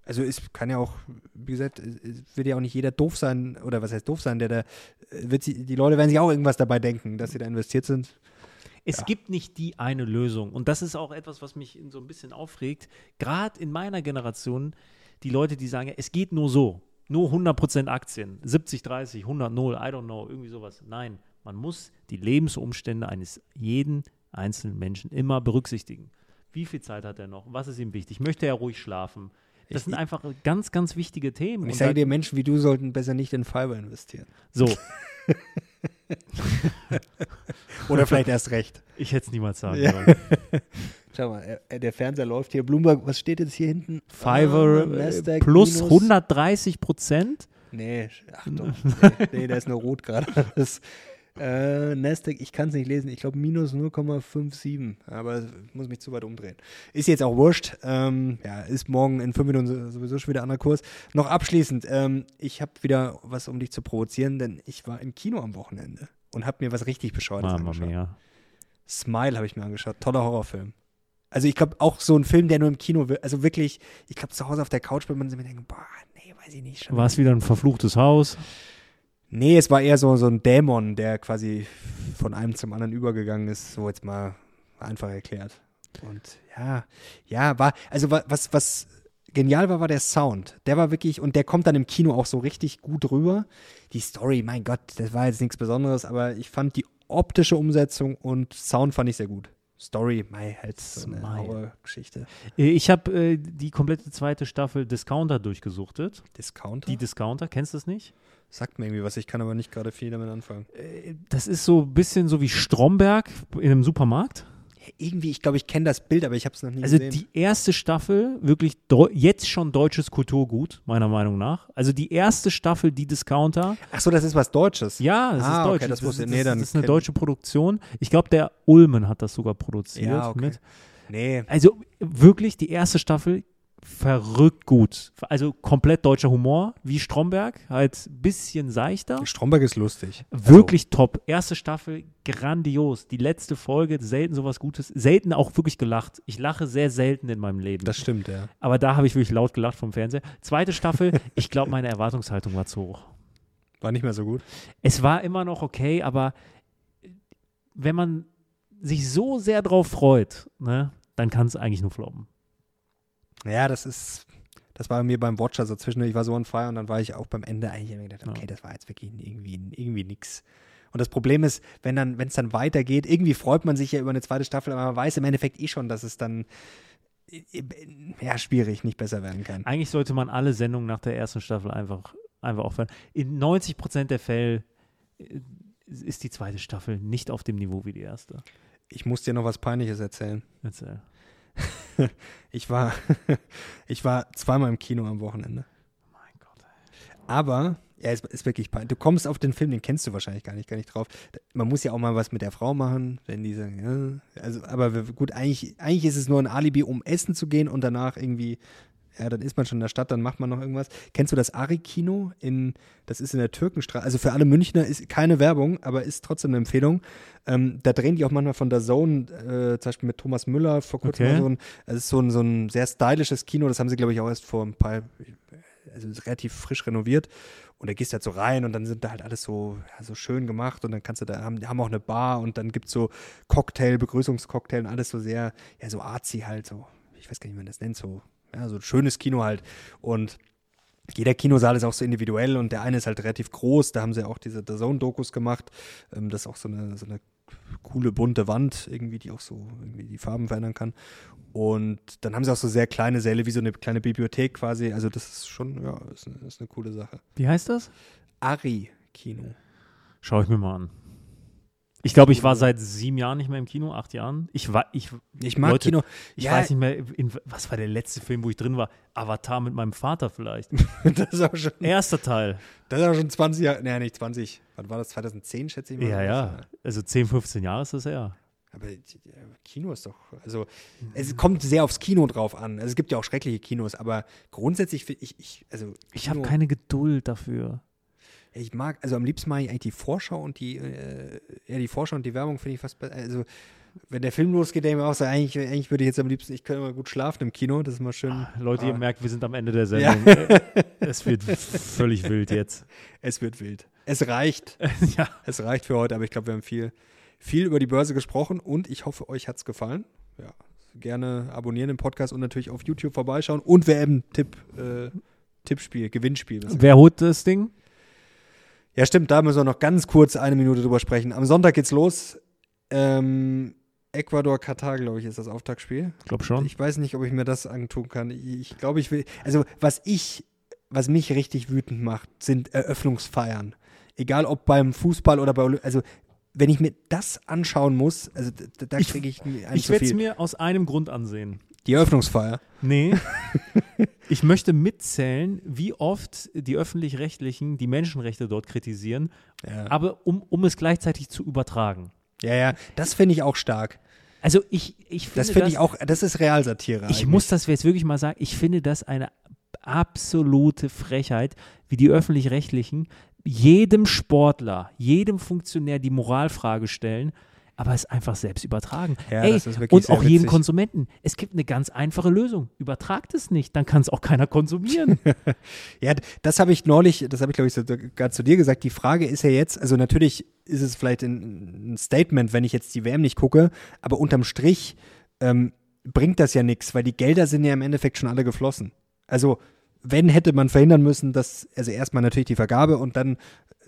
Also es kann ja auch, wie gesagt, es es wird ja auch nicht jeder doof sein, oder was heißt doof sein, der da, äh, wird sie, die Leute werden sich auch irgendwas dabei denken, dass sie da investiert sind. Es Ja. gibt nicht die eine Lösung. Und das ist auch etwas, was mich so ein bisschen aufregt. Gerade in meiner Generation, die Leute, die sagen, es geht nur so. Nur 100% Aktien. 70, 30, 100, 0, I don't know, irgendwie sowas. Nein, man muss die Lebensumstände eines jeden einzelnen Menschen immer berücksichtigen. Wie viel Zeit hat er noch? Was ist ihm wichtig? Möchte er ruhig schlafen? Das sind einfach ganz, ganz wichtige Themen. Und ich sage dir, Menschen wie du sollten besser nicht in Fiverr investieren. so, Oder vielleicht erst recht. ich hätte es niemals sagen Ja. sollen. Schau mal, äh, der Fernseher läuft hier. Bloomberg, was steht jetzt hier hinten? Fiverr Ah, äh, plus minus- 130 Prozent. Nee, ach doch. Nee, nee der ist nur rot gerade. Das, äh, Nasdaq, ich kann es nicht lesen. Ich glaube minus 0,57. Aber muss mich zu weit umdrehen. Ist jetzt auch wurscht. Ähm, ja, ist morgen in fünf Minuten so- sowieso schon wieder anderer Kurs. Noch abschließend, ähm, ich habe wieder was, um dich zu provozieren, denn ich war im Kino am Wochenende und habe mir was richtig Bescheuertes Mama angeschaut. mia. Smile habe ich mir angeschaut. Toller Horrorfilm. Also ich glaube auch so ein Film, der nur im Kino will. Also wirklich, ich glaube zu Hause auf der Couch, wenn man sich mir denkt, boah, nee, weiß ich nicht. War es wieder ein verfluchtes Haus? Nee, es war eher so, so ein Dämon, der quasi von einem zum anderen übergegangen ist, so jetzt mal einfach erklärt. Und ja, ja, war, also wa- was, was genial war, war der Sound. Der war wirklich, und der kommt dann im Kino auch so richtig gut rüber. Die Story, mein Gott, das war jetzt nichts Besonderes, aber ich fand die optische Umsetzung und Sound fand ich sehr gut. Story, mei, halt so eine. Horrorgeschichte. Äh, Ich habe äh, die komplette zweite Staffel Discounter durchgesuchtet. Discounter? Die Discounter, kennst du das nicht? Sagt mir irgendwie was, ich kann aber nicht gerade viel damit anfangen. Äh, Das ist so ein bisschen so wie Stromberg in einem Supermarkt. Irgendwie, ich glaube, ich kenne das Bild, aber ich habe es noch nie Also gesehen. die erste Staffel, wirklich jetzt schon deutsches Kulturgut, meiner Meinung nach. Also die erste Staffel, die Discounter. Ach so, das ist was Deutsches. Ja, das Ah, ist okay, deutsch. das wusste ich. das, Nee, dann das ist eine deutsche Produktion. Ich glaube, der Ulmen hat das sogar produziert. Ja, okay. mit. Nee. Also wirklich, die erste Staffel verrückt gut. Also komplett deutscher Humor, wie Stromberg, halt bisschen seichter. Stromberg ist lustig. Wirklich top. Erste Staffel, grandios. Die letzte Folge, selten sowas Gutes. Selten auch wirklich gelacht. Ich lache sehr selten in meinem Leben. Das stimmt, ja. Aber da habe ich wirklich laut gelacht vom Fernseher. Zweite Staffel, ich glaube, meine Erwartungshaltung war zu hoch. War nicht mehr so gut. Es war immer noch okay, aber wenn man sich so sehr drauf freut, ne, dann kann es eigentlich nur floppen. Ja, das ist, das war bei mir beim Watcher so zwischendurch, ich war so on fire und dann war ich auch beim Ende eigentlich gedacht, okay, das war jetzt wirklich irgendwie, irgendwie nix. Und das Problem ist, wenn dann, wenn es dann weitergeht, irgendwie freut man sich ja über eine zweite Staffel, aber man weiß im Endeffekt eh schon, dass es dann äh, ja schwierig nicht besser werden kann. Eigentlich sollte man alle Sendungen nach der ersten Staffel einfach, einfach aufhören. In 90 Prozent der Fälle äh, ist die zweite Staffel nicht auf dem Niveau wie die erste. Ich muss dir noch was Peinliches erzählen. Erzähl. Ich war, ich war zweimal im Kino am Wochenende. Mein Gott. Aber, ja, es ist wirklich peinlich. Du kommst auf den Film, den kennst du wahrscheinlich gar nicht, gar nicht drauf. Man muss ja auch mal was mit der Frau machen, wenn die sagen, ja. Also, aber gut, eigentlich, eigentlich ist es nur ein Alibi, um essen zu gehen und danach irgendwie, ja, dann ist man schon in der Stadt, dann macht man noch irgendwas. Kennst du das Ari-Kino? In, das ist in der Türkenstraße. Also für alle Münchner ist keine Werbung, aber ist trotzdem eine Empfehlung. Ähm, da drehen die auch manchmal von der Zone, äh, zum Beispiel mit Thomas Müller vor kurzem Okay. so ein, es ist so ein, so ein sehr stylisches Kino, das haben sie, glaube ich, auch erst vor ein paar, also ist relativ frisch renoviert. Und da gehst du halt so rein und dann sind da halt alles so, ja, so schön gemacht und dann kannst du da, haben, die haben auch eine Bar und dann gibt es so Cocktail, Begrüßungscocktail und alles so sehr, ja, so artsy halt, so, ich weiß gar nicht, wie man das nennt, so, ja, so ein schönes Kino halt. Und jeder Kinosaal ist auch so individuell und der eine ist halt relativ groß, da haben sie auch diese The Zone-Dokus gemacht. Ähm, das ist auch so eine, so eine coole bunte Wand, irgendwie, die auch so irgendwie die Farben verändern kann. Und dann haben sie auch so sehr kleine Säle, wie so eine kleine Bibliothek quasi. Also das ist schon, ja, ist eine, ist eine coole Sache. Wie heißt das? Ari-Kino. Schau ich mir mal an. Ich glaube, ich war seit sieben Jahren nicht mehr im Kino, acht Jahren. Ich war, ich, Ich mag Leute, Kino. ich Ja. weiß nicht mehr, in, was war der letzte Film, wo ich drin war? Avatar mit meinem Vater vielleicht. das, ist auch schon, Erster Teil. das ist auch schon 20 Jahre, nee, nicht 20. Wann war das? 2010, schätze ich mal. Ja, ja. Also 10, 15 Jahre ist das her. Aber die- Kino ist doch, also es kommt sehr aufs Kino drauf an. Also es gibt ja auch schreckliche Kinos, aber grundsätzlich finde ich, ich, also Ich habe Kino- keine Geduld dafür. Ich mag, also am liebsten mag ich eigentlich die Vorschau und die, äh, ja, die Vorschau und die Werbung finde ich fast besser. Also wenn der Film losgeht, denke ich mir auch so, eigentlich, eigentlich würde ich jetzt am liebsten, ich könnte immer gut schlafen im Kino, das ist mal schön. Leute, ihr Ah. merkt, wir sind am Ende der Sendung. Äh, es wird völlig wild jetzt. Es wird wild. Es reicht. ja. Es reicht für heute, aber ich glaube, wir haben viel, viel über die Börse gesprochen und ich hoffe, euch hat es gefallen. Ja, gerne abonnieren den Podcast und natürlich auf YouTube vorbeischauen und WM Tipp, äh, Tippspiel, Gewinnspiel. Wer holt das Ding? Ja, stimmt, da müssen wir noch ganz kurz eine Minute drüber sprechen. Am Sonntag geht's los. Ähm, Ecuador, Katar, glaube ich, ist das Auftaktspiel. Ich glaube schon. Ich weiß nicht, ob ich mir das antun kann. Ich, glaube, ich will. Also, was ich, was mich richtig wütend macht, sind Eröffnungsfeiern. Egal ob beim Fußball oder bei Olymp Also, wenn ich mir das anschauen muss, also da, da Ich- kriege ich einen Ich werde es mir aus einem Grund ansehen. Die Eröffnungsfeier. Nee. ich möchte mitzählen, wie oft die Öffentlich-Rechtlichen die Menschenrechte dort kritisieren, Ja, aber um, um es gleichzeitig zu übertragen. ja, ja das finde ich auch stark. Also ich, ich finde Das finde ich auch, das ist Realsatire. Ich eigentlich. muss das jetzt wirklich mal sagen, ich finde das eine absolute Frechheit, wie die öffentlich-rechtlichen jedem Sportler, jedem Funktionär die Moralfrage stellen, aber es einfach selbst übertragen. Ja, Ey, und auch jedem. Konsumenten. Es gibt eine ganz einfache Lösung. Übertragt es nicht, dann kann es auch keiner konsumieren. Ja, das habe ich neulich, das habe ich glaube ich sogar zu dir gesagt. Die Frage ist ja jetzt, also natürlich ist es vielleicht ein, ein Statement, wenn ich jetzt die WM nicht gucke, aber unterm Strich ähm, bringt das ja nichts, weil die Gelder sind ja im Endeffekt schon alle geflossen. Also wenn hätte man verhindern müssen, dass, also erstmal natürlich die Vergabe und dann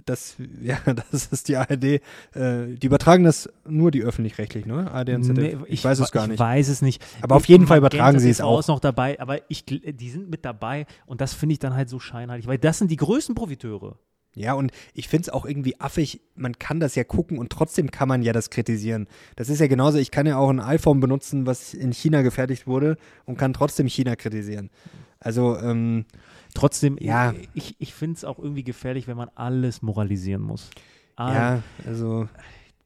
das, ja, das ist die ARD, äh, die übertragen das nur die öffentlich-rechtlichen, ne? ARD und ZDF. Nee, ich, weiß es gar ich nicht. weiß es nicht. Aber auf jeden Fall übertragen sie es auch. ist noch dabei, aber ich, die sind mit dabei und das finde ich dann halt so scheinheilig, weil das sind die größten Profiteure. Ja, und ich finde es auch irgendwie affig, man kann das ja gucken und trotzdem kann man ja das kritisieren. Das ist ja genauso, ich kann ja auch ein iPhone benutzen, was in China gefertigt wurde und kann trotzdem China kritisieren. Also, ähm, Trotzdem, Ja. ich, ich finde es auch irgendwie gefährlich, wenn man alles moralisieren muss. Ah, ja, also,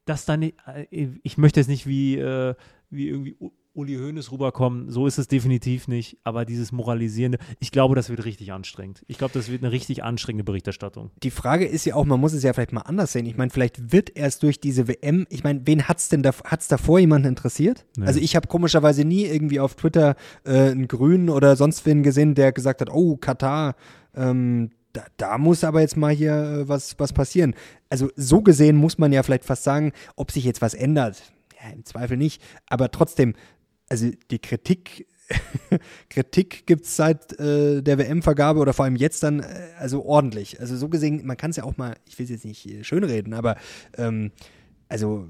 Das dann, nicht- äh, ich möchte jetzt nicht wie, äh, wie irgendwie Uli Hoeneß rüberkommen. So ist es definitiv nicht. Aber dieses Moralisierende, ich glaube, das wird richtig anstrengend. Ich glaube, das wird eine richtig anstrengende Berichterstattung. Die Frage ist ja auch, man muss es ja vielleicht mal anders sehen. Ich meine, vielleicht wird erst durch diese WM, ich meine, wen hat es denn da, hat's davor jemanden interessiert? Nee. Also ich habe komischerweise nie irgendwie auf Twitter äh, einen Grünen oder sonst wen gesehen, der gesagt hat, oh, Katar, ähm, da, da muss aber jetzt mal hier äh, was, was passieren. Also so gesehen muss man ja vielleicht fast sagen, ob sich jetzt was ändert. Ja, im Zweifel nicht. Aber trotzdem, also die Kritik, Kritik gibt es seit äh, der WM-Vergabe oder vor allem jetzt dann, äh, also ordentlich. Also so gesehen, man kann es ja auch mal, ich will es jetzt nicht äh, schönreden, aber ähm, also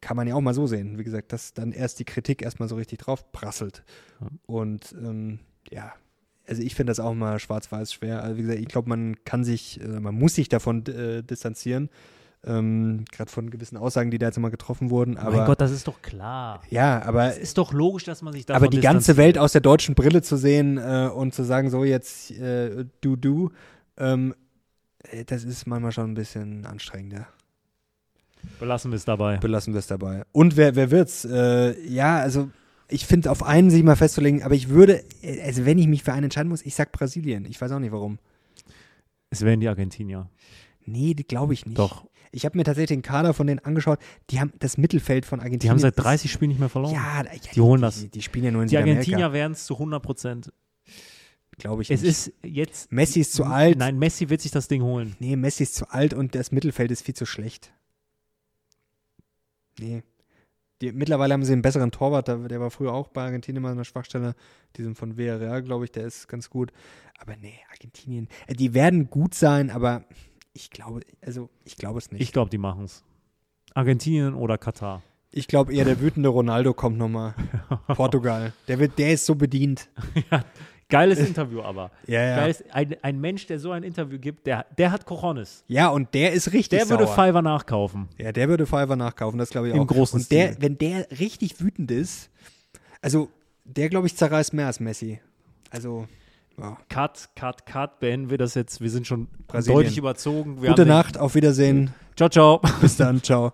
kann man ja auch mal so sehen. Wie gesagt, dass dann erst die Kritik erstmal so richtig drauf prasselt. Und ähm, ja, also ich finde das auch mal schwarz-weiß schwer. Also wie gesagt, ich glaube, man kann sich, äh, man muss sich davon äh, distanzieren. Ähm, Gerade von gewissen Aussagen, die da jetzt immer getroffen wurden. Aber mein Gott, das ist doch klar. ja, aber Es ist doch logisch, dass man sich davon aber die ganze. Welt aus der deutschen Brille zu sehen äh, und zu sagen, so jetzt äh, du, du, ähm, äh, das ist manchmal schon ein bisschen anstrengender. Belassen wir es dabei. Belassen wir es dabei. Und wer, wer wird's? Äh, ja, also ich finde auf einen sich mal festzulegen, aber ich würde, äh, also wenn ich mich für einen entscheiden muss, ich sag Brasilien. Ich weiß auch nicht warum. Es wären die Argentinier. Nee, glaube ich nicht. Doch. Ich habe mir tatsächlich den Kader von denen angeschaut. Die haben das Mittelfeld von Argentinien. Die haben seit ist- 30 Spielen nicht mehr verloren. Ja, ja, Die holen das. Die, die spielen ja nur in die. Argentinier wären es zu 100 Prozent. Glaube ich Es nicht. ist jetzt. Messi ist zu alt. Nein, Messi wird sich das Ding holen. Nee, Messi ist zu alt und das Mittelfeld ist viel zu schlecht. Nee. Die, mittlerweile haben sie einen besseren Torwart, der, der war früher auch bei Argentinien mal eine Schwachstelle. Die sind von Villarreal, glaube ich, der ist ganz gut. Aber nee, Argentinien, äh, die werden gut sein, aber ich glaube, also ich glaube es nicht. Ich glaube, die machen es. Argentinien oder Katar. Ich glaube eher, der wütende Ronaldo kommt nochmal. Portugal. Der, wird, der ist so bedient. Geiles Interview aber. Ja, ja. Geiles, ein, ein Mensch, der so ein Interview gibt, der, der hat Cojones. Ja, und der ist richtig Der würde sauer. Fiverr nachkaufen. Ja, der würde Fiverr nachkaufen, das glaube ich Im auch. großen Und der, Stil. wenn der richtig wütend ist, also der glaube ich zerreißt mehr als Messi. Also, ja. Cut, cut, cut. Beenden wir das jetzt. Wir sind schon Brasilien. deutlich überzogen. Wir gute Nacht, auf Wiedersehen, Ciao, ciao. bis dann, ciao.